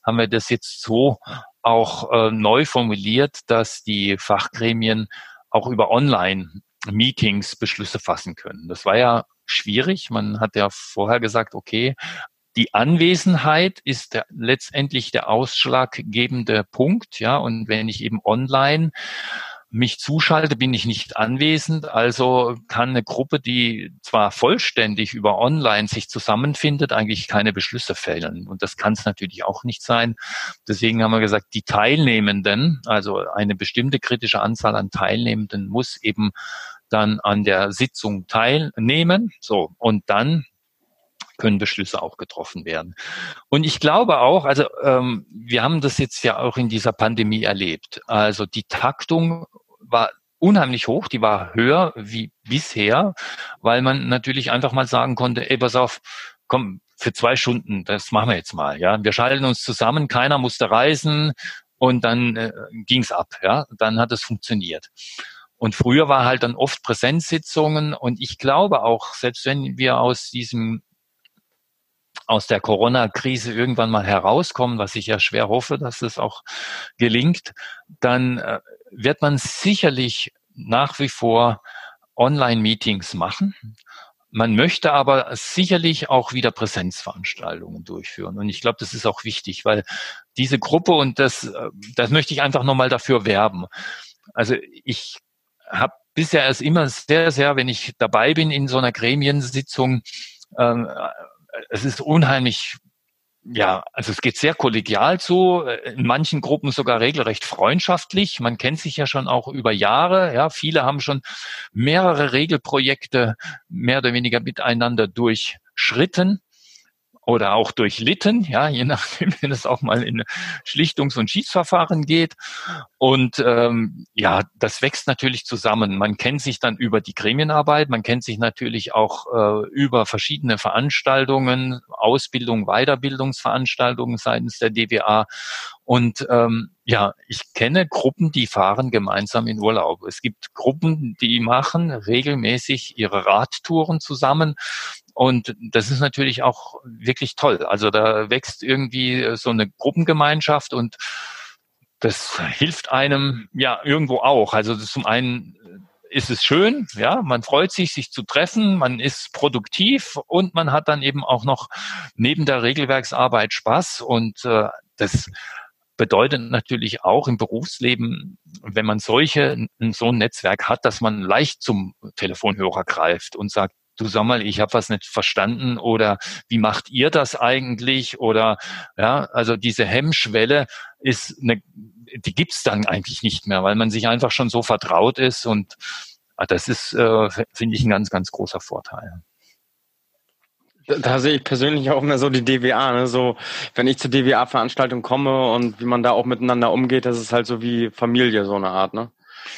haben wir das jetzt so auch äh, neu formuliert, dass die Fachgremien auch über Online-Meetings Beschlüsse fassen können. Das war ja schwierig. Man hat ja vorher gesagt, okay, die Anwesenheit ist der, letztendlich der ausschlaggebende Punkt, ja. Und wenn ich eben online mich zuschalte, bin ich nicht anwesend. Also kann eine Gruppe, die zwar vollständig über Online sich zusammenfindet, eigentlich keine Beschlüsse fällen. Und das kann es natürlich auch nicht sein. Deswegen haben wir gesagt, die Teilnehmenden, also eine bestimmte kritische Anzahl an Teilnehmenden muss eben dann an der Sitzung teilnehmen. So. Und dann können Beschlüsse auch getroffen werden. Und ich glaube auch, also ähm, wir haben das jetzt ja auch in dieser Pandemie erlebt. Also die Taktung war unheimlich hoch, die war höher wie bisher, weil man natürlich einfach mal sagen konnte, ey, pass auf, komm, für zwei Stunden, das machen wir jetzt mal, ja. Wir schalten uns zusammen, keiner musste reisen und dann äh, ging's ab, ja. Dann hat es funktioniert. Und früher war halt dann oft Präsenzsitzungen und ich glaube auch, selbst wenn wir aus diesem aus der Corona-Krise irgendwann mal herauskommen, was ich ja schwer hoffe, dass es auch gelingt, dann äh, wird man sicherlich nach wie vor Online-Meetings machen. Man möchte aber sicherlich auch wieder Präsenzveranstaltungen durchführen. Und ich glaube, das ist auch wichtig, weil diese Gruppe, und das, äh, das möchte ich einfach nochmal dafür werben. Also ich habe bisher es immer sehr, sehr, wenn ich dabei bin in so einer Gremiensitzung, ähm, es ist unheimlich ja, also es geht sehr kollegial zu, in manchen Gruppen sogar regelrecht freundschaftlich. Man kennt sich ja schon auch über Jahre. Ja, viele haben schon mehrere Regelprojekte mehr oder weniger miteinander durchschritten oder auch durchlitten, ja, je nachdem, wenn es auch mal in Schlichtungs- und Schiedsverfahren geht. Und ähm, ja, das wächst natürlich zusammen. Man kennt sich dann über die Gremienarbeit, man kennt sich natürlich auch äh, über verschiedene Veranstaltungen, Ausbildung, Weiterbildungsveranstaltungen seitens der DWA. Und ähm, ja, ich kenne Gruppen, die fahren gemeinsam in Urlaub. Es gibt Gruppen, die machen regelmäßig ihre Radtouren zusammen. Und das ist natürlich auch wirklich toll. Also da wächst irgendwie so eine Gruppengemeinschaft und das hilft einem ja irgendwo auch. Also zum einen ist es schön, ja, man freut sich, sich zu treffen, man ist produktiv und man hat dann eben auch noch neben der Regelwerksarbeit Spaß und äh, das bedeutet natürlich auch im Berufsleben, wenn man solche so ein Netzwerk hat, dass man leicht zum Telefonhörer greift und sagt, du sag mal, ich habe was nicht verstanden oder wie macht ihr das eigentlich? Oder ja, also diese Hemmschwelle ist eine, die gibt's dann eigentlich nicht mehr, weil man sich einfach schon so vertraut ist und ah, das ist, äh, finde ich, ein ganz, ganz großer Vorteil. Da, da sehe ich persönlich auch immer so die DWA, ne? so wenn ich zur DWA-Veranstaltung komme und wie man da auch miteinander umgeht, das ist halt so wie Familie, so eine Art, ne?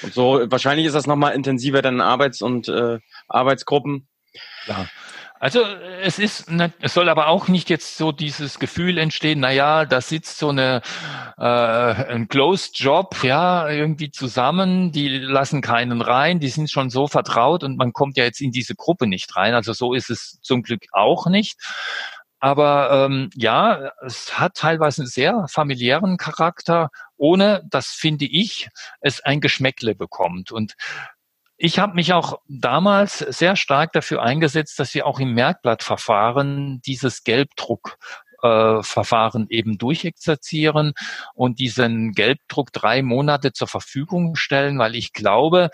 Und so wahrscheinlich ist das nochmal intensiver dann in Arbeits- und äh, Arbeitsgruppen. Ja. Also es ist, es soll aber auch nicht jetzt so dieses Gefühl entstehen, na ja, da sitzt so eine äh, ein Closed Job, ja, irgendwie zusammen, die lassen keinen rein, die sind schon so vertraut und man kommt ja jetzt in diese Gruppe nicht rein. Also so ist es zum Glück auch nicht. Aber ähm, ja, es hat teilweise einen sehr familiären Charakter, ohne, das finde ich, es ein Geschmäckle bekommt. Und ich habe mich auch damals sehr stark dafür eingesetzt, dass wir auch im Merkblattverfahren dieses Gelbdruckverfahren äh, eben durchexerzieren und diesen Gelbdruck drei Monate zur Verfügung stellen, weil ich glaube,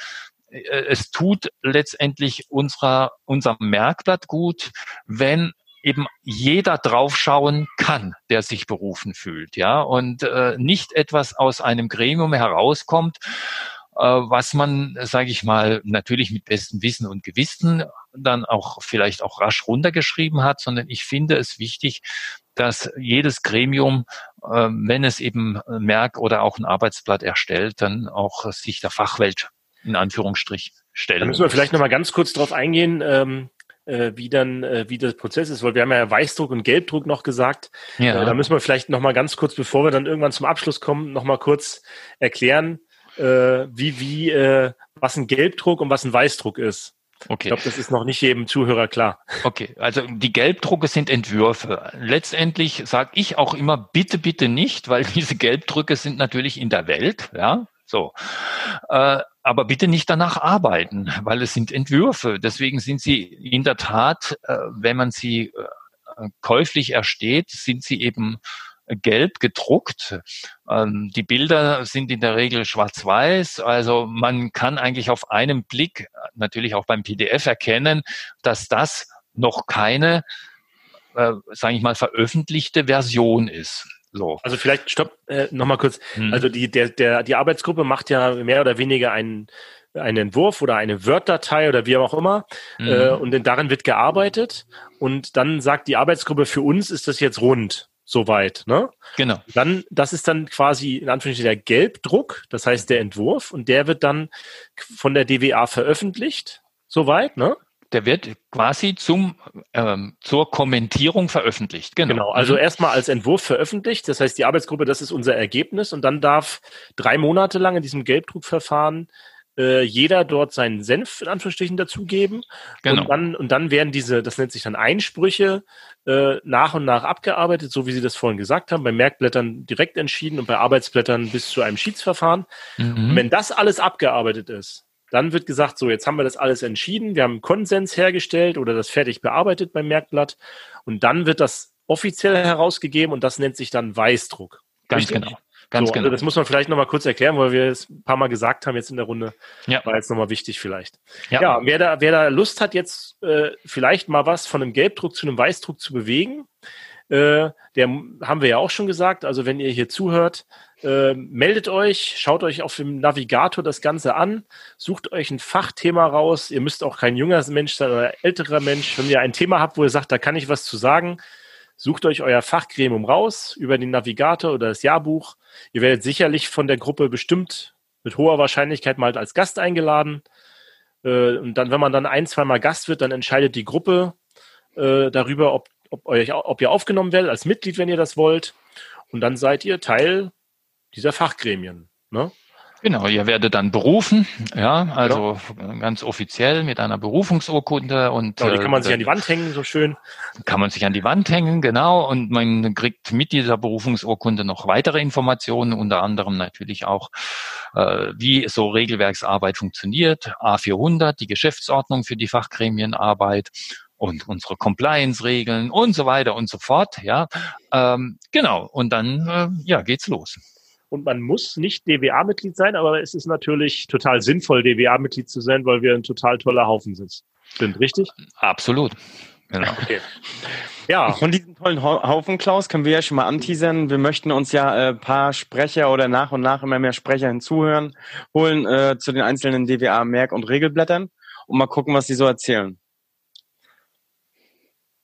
äh, es tut letztendlich unserer, unserem Merkblatt gut, wenn eben jeder draufschauen kann, der sich berufen fühlt, ja, und äh, nicht etwas aus einem Gremium herauskommt, was man, sage ich mal, natürlich mit bestem Wissen und Gewissen dann auch vielleicht auch rasch runtergeschrieben hat, sondern ich finde es wichtig, dass jedes Gremium, äh, wenn es eben Merk oder auch ein Arbeitsblatt erstellt, dann auch sich der Fachwelt in Anführungsstrich stellen. Da müssen wir vielleicht nochmal ganz kurz drauf eingehen. Ähm äh, wie dann äh, wie das Prozess ist, weil wir haben ja Weißdruck und Gelbdruck noch gesagt. Ja. Äh, da müssen wir vielleicht noch mal ganz kurz, bevor wir dann irgendwann zum Abschluss kommen, noch mal kurz erklären, äh, wie wie äh, was ein Gelbdruck und was ein Weißdruck ist. Okay. Ich glaube, das ist noch nicht jedem Zuhörer klar. Okay, also die Gelbdrucke sind Entwürfe. Letztendlich sage ich auch immer, bitte, bitte nicht, weil diese Gelbdrücke sind natürlich in der Welt, ja, so. Äh, aber bitte nicht danach arbeiten, weil es sind Entwürfe. Deswegen sind sie in der Tat, äh, wenn man sie äh, käuflich ersteht, sind sie eben gelb gedruckt. Ähm, die Bilder sind in der Regel schwarz-weiß. Also man kann eigentlich auf einen Blick, natürlich auch beim PDF erkennen, dass das noch keine, äh, sage ich mal, veröffentlichte Version ist. So. Also vielleicht stopp äh, nochmal kurz. Hm. Also die, der, der, die Arbeitsgruppe macht ja mehr oder weniger einen, einen Entwurf oder eine Word-Datei oder wie auch immer. Mhm. Äh, und darin wird gearbeitet. Und dann sagt die Arbeitsgruppe, für uns ist das jetzt rund soweit, ne? Genau. Dann, das ist dann quasi in Anführungsstrichen der Gelbdruck, das heißt der Entwurf, und der wird dann von der DWA veröffentlicht, soweit, ne? Der wird quasi zum ähm, zur Kommentierung veröffentlicht. Genau. genau. Also mhm. erstmal als Entwurf veröffentlicht. Das heißt, die Arbeitsgruppe, das ist unser Ergebnis, und dann darf drei Monate lang in diesem Gelbdruckverfahren äh, jeder dort seinen Senf in Anführungsstrichen dazugeben. Genau. Und dann, und dann werden diese, das nennt sich dann Einsprüche, äh, nach und nach abgearbeitet, so wie Sie das vorhin gesagt haben, bei Merkblättern direkt entschieden und bei Arbeitsblättern bis zu einem Schiedsverfahren. Mhm. wenn das alles abgearbeitet ist, dann wird gesagt, so, jetzt haben wir das alles entschieden, wir haben Konsens hergestellt oder das fertig bearbeitet beim Merkblatt und dann wird das offiziell herausgegeben und das nennt sich dann Weißdruck. Ganz Richtig? genau. Ganz so, also genau. Also das muss man vielleicht nochmal kurz erklären, weil wir es ein paar Mal gesagt haben jetzt in der Runde. Ja. War jetzt nochmal wichtig vielleicht. Ja, ja wer, da, wer da Lust hat, jetzt äh, vielleicht mal was von einem Gelbdruck zu einem Weißdruck zu bewegen, äh, der haben wir ja auch schon gesagt. Also wenn ihr hier zuhört, äh, meldet euch, schaut euch auf dem Navigator das Ganze an, sucht euch ein Fachthema raus. Ihr müsst auch kein junger Mensch sein oder älterer Mensch. Wenn ihr ein Thema habt, wo ihr sagt, da kann ich was zu sagen, sucht euch euer Fachgremium raus über den Navigator oder das Jahrbuch Ihr werdet sicherlich von der Gruppe bestimmt mit hoher Wahrscheinlichkeit mal als Gast eingeladen. Äh, und dann, wenn man dann ein, zweimal Gast wird, dann entscheidet die Gruppe äh, darüber, ob, ob, euch, ob ihr aufgenommen werdet als Mitglied, wenn ihr das wollt. Und dann seid ihr Teil dieser Fachgremien. Ne? Genau, ihr werdet dann berufen, ja, also ja. ganz offiziell mit einer Berufungsurkunde und genau, die kann man äh, sich an die Wand hängen, so schön. Kann man sich an die Wand hängen, genau, und man kriegt mit dieser Berufungsurkunde noch weitere Informationen, unter anderem natürlich auch, äh, wie so Regelwerksarbeit funktioniert, A400, die Geschäftsordnung für die Fachgremienarbeit und unsere Compliance-Regeln und so weiter und so fort, ja, ähm, genau, und dann äh, ja geht's los und man muss nicht DWA-Mitglied sein, aber es ist natürlich total sinnvoll, DWA-Mitglied zu sein, weil wir ein total toller Haufen sind. Richtig? Absolut. Genau. Okay. Ja. Von diesem tollen Haufen, Klaus, können wir ja schon mal anteasern. Wir möchten uns ja ein äh, paar Sprecher oder nach und nach immer mehr Sprecher hinzuhören, holen äh, zu den einzelnen DWA-Merk- und Regelblättern und mal gucken, was sie so erzählen.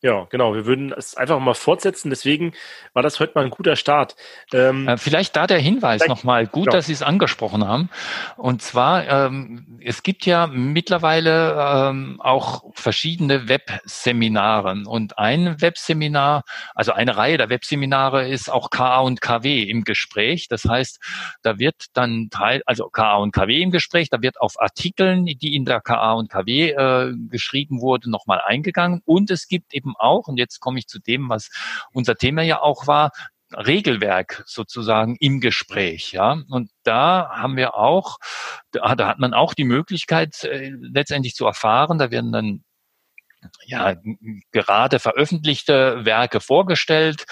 Ja, genau. Wir würden es einfach mal fortsetzen. Deswegen war das heute mal ein guter Start. Ähm, äh, vielleicht da der Hinweis nochmal. Gut, genau. dass Sie es angesprochen haben. Und zwar, ähm, es gibt ja mittlerweile ähm, auch verschiedene Webseminare. Und ein Webseminar, also eine Reihe der Webseminare ist auch KA und KW im Gespräch. Das heißt, da wird dann Teil, also KA und KW im Gespräch, da wird auf Artikeln, die in der KA und KW äh, geschrieben wurde, nochmal eingegangen. Und es gibt eben eben auch, und jetzt komme ich zu dem, was unser Thema ja auch war, Regelwerk sozusagen im Gespräch, ja. Und da haben wir auch, da, hat man auch die Möglichkeit, äh, letztendlich zu erfahren, da werden dann ja, gerade veröffentlichte Werke vorgestellt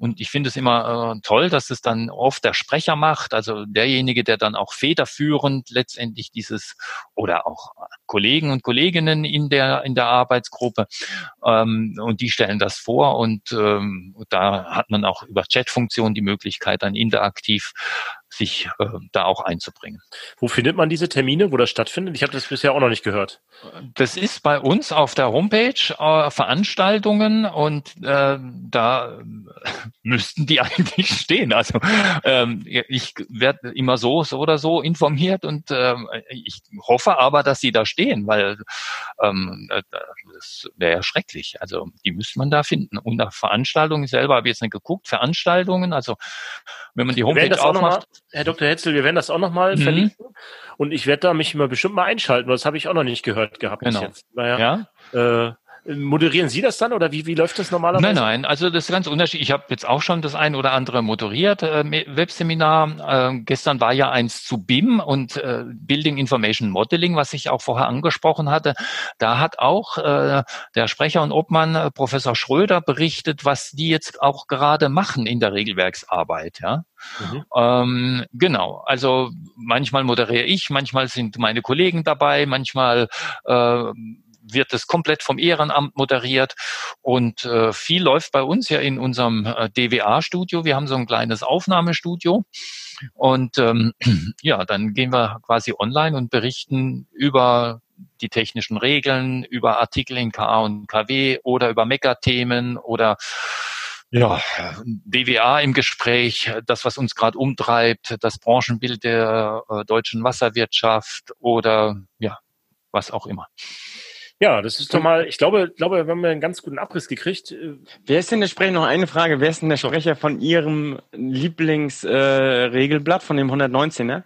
Und ich finde es immer äh, toll, dass es dann oft der Sprecher macht, also derjenige, der dann auch federführend letztendlich dieses oder auch Kollegen und Kolleginnen in der in der Arbeitsgruppe ähm, und die stellen das vor und ähm, da hat man auch über Chatfunktion die Möglichkeit, dann interaktiv sich äh, da auch einzubringen. Wo findet man diese Termine, wo das stattfindet? Ich habe das bisher auch noch nicht gehört. Das ist bei uns auf der Homepage äh, Veranstaltungen und äh, da müssten die eigentlich stehen. Also ähm, ich werde immer so, so oder so informiert und ähm, ich hoffe aber, dass sie da stehen, weil ähm, äh, das wäre ja schrecklich. Also die müsste man da finden. Und nach Veranstaltungen selber habe ich jetzt nicht geguckt. Veranstaltungen, also wenn man die Homepage aufmacht. Herr Dr. Hetzel, wir werden das auch nochmal mhm. verlinken. Und ich werde da mich mal bestimmt mal einschalten, weil das habe ich auch noch nicht gehört gehabt genau. bis jetzt. Naja, ja. Äh, Moderieren Sie das dann oder wie, wie läuft das normalerweise? Nein, nein, also das ist ganz unterschiedlich. Ich habe jetzt auch schon das ein oder andere moderiert, äh, Webseminar. Äh, gestern war ja eins zu BIM und äh, Building Information Modeling, was ich auch vorher angesprochen hatte. Da hat auch äh, der Sprecher und Obmann, äh, Professor Schröder, berichtet, was die jetzt auch gerade machen in der Regelwerksarbeit. Ja. Mhm. Ähm, genau, also manchmal moderiere ich, manchmal sind meine Kollegen dabei, manchmal äh, wird es komplett vom Ehrenamt moderiert und äh, viel läuft bei uns ja in unserem äh, DWA-Studio. Wir haben so ein kleines Aufnahmestudio und ähm, ja, dann gehen wir quasi online und berichten über die technischen Regeln, über Artikel in KA und KW oder über Megathemen oder ja, DWA im Gespräch, das, was uns gerade umtreibt, das Branchenbild der äh, deutschen Wasserwirtschaft oder ja, was auch immer. Ja, das ist doch mal, ich glaube, glaube, wir haben einen ganz guten Abriss gekriegt. Wer ist denn der Sprecher? Noch eine Frage. Wer ist denn der Sprecher von Ihrem Lieblingsregelblatt äh, von dem 119, ne?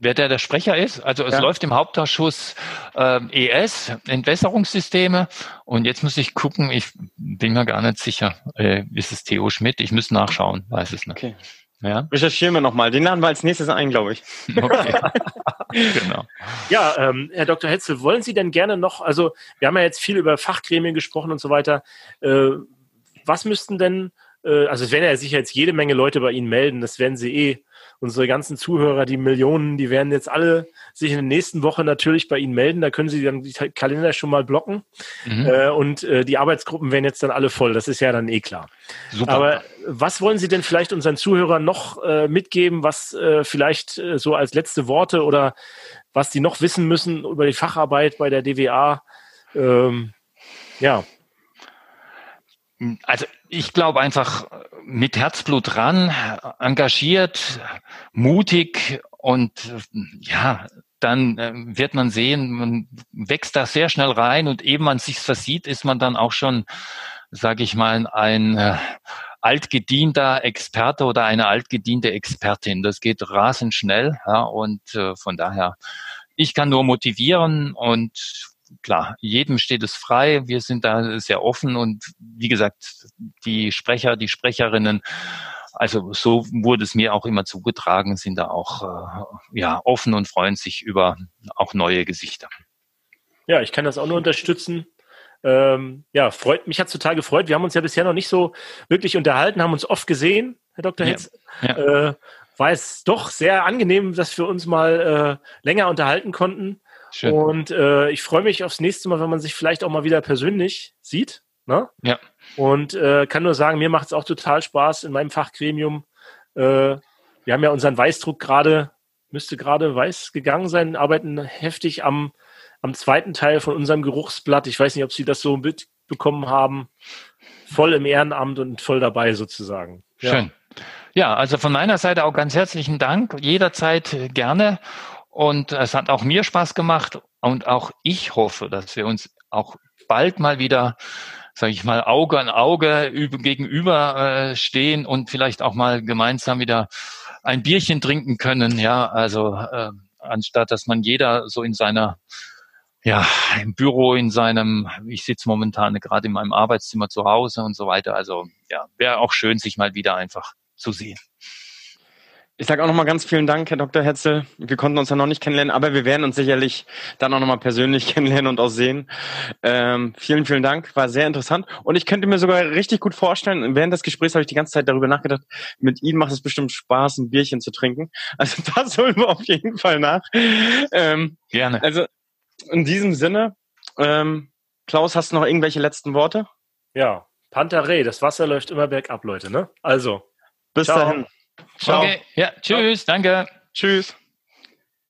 Wer der der Sprecher ist? Also es ja. läuft im Hauptausschuss äh, ES, Entwässerungssysteme. Und jetzt muss ich gucken, ich bin mir gar nicht sicher. Äh, ist es Theo Schmidt? Ich muss nachschauen, weiß es nicht. Okay. Ja. Recherchieren wir nochmal. Den laden wir als nächstes ein, glaube ich. Okay. genau. Ja, ähm, Herr Dr. Hetzel, wollen Sie denn gerne noch, also wir haben ja jetzt viel über Fachgremien gesprochen und so weiter. Äh, was müssten denn, äh, also es werden ja sicher jetzt jede Menge Leute bei Ihnen melden, das werden Sie eh unsere ganzen Zuhörer, die Millionen, die werden jetzt alle sich in der nächsten Woche natürlich bei Ihnen melden. Da können Sie dann die Kalender schon mal blocken. Mhm. Äh, und äh, die Arbeitsgruppen werden jetzt dann alle voll. Das ist ja dann eh klar. Super. Aber was wollen Sie denn vielleicht unseren Zuhörern noch äh, mitgeben, was äh, vielleicht äh, so als letzte Worte oder was die noch wissen müssen über die Facharbeit bei der DWA? Ähm, ja. Also ich glaube einfach mit Herzblut dran, engagiert, mutig und ja, dann äh, wird man sehen, man wächst da sehr schnell rein und eben man sich versieht, ist man dann auch schon, sage ich mal, ein äh, altgedienter Experte oder eine altgediente Expertin. Das geht rasend schnell ja, und äh, von daher, ich kann nur motivieren und klar, jedem steht es frei. Wir sind da sehr offen und wie gesagt, die Sprecher, die Sprecherinnen, also so wurde es mir auch immer zugetragen, sind da auch äh, ja offen und freuen sich über auch neue Gesichter. Ja, ich kann das auch nur unterstützen. Ähm, ja, freut mich hat total gefreut. Wir haben uns ja bisher noch nicht so wirklich unterhalten, haben uns oft gesehen, Herr Dr. Hetz. Ja, ja. Äh, war es doch sehr angenehm, dass wir uns mal äh, länger unterhalten konnten. Schön. Und äh, ich freue mich aufs nächste Mal, wenn man sich vielleicht auch mal wieder persönlich sieht. Ne? Ja. Und äh, kann nur sagen, mir macht es auch total Spaß in meinem Fachgremium. Äh, wir haben ja unseren Weißdruck gerade, müsste gerade weiß gegangen sein, arbeiten heftig am, am zweiten Teil von unserem Geruchsblatt. Ich weiß nicht, ob Sie das so mitbekommen haben. Voll im Ehrenamt und voll dabei sozusagen. Ja. Schön. Ja, also von meiner Seite auch ganz herzlichen Dank. Jederzeit gerne. Und es hat auch mir Spaß gemacht und auch ich hoffe, dass wir uns auch bald mal wieder, sage ich mal, Auge an Auge gegenüber äh, stehen und vielleicht auch mal gemeinsam wieder ein Bierchen trinken können. Ja, also äh, anstatt dass man jeder so in seiner ja, im Büro, in seinem, ich sitze momentan gerade in meinem Arbeitszimmer zu Hause und so weiter. Also ja, wäre auch schön, sich mal wieder einfach zu sehen. Ich sage auch nochmal ganz vielen Dank, Herr Dr. Hetzel. Wir konnten uns ja noch nicht kennenlernen, aber wir werden uns sicherlich dann auch nochmal persönlich kennenlernen und auch sehen. Ähm, vielen, vielen Dank. War sehr interessant. Und ich könnte mir sogar richtig gut vorstellen, während des Gesprächs habe ich die ganze Zeit darüber nachgedacht, mit Ihnen macht es bestimmt Spaß, ein Bierchen zu trinken. Also das holen wir auf jeden Fall nach. Ähm, Gerne. Also in diesem Sinne, ähm, Klaus, hast du noch irgendwelche letzten Worte? Ja, Pantarei, das Wasser läuft immer bergab, Leute, ne? Also. Bis Ciao. dahin. Okay, ja, tschüss, danke. Tschüss.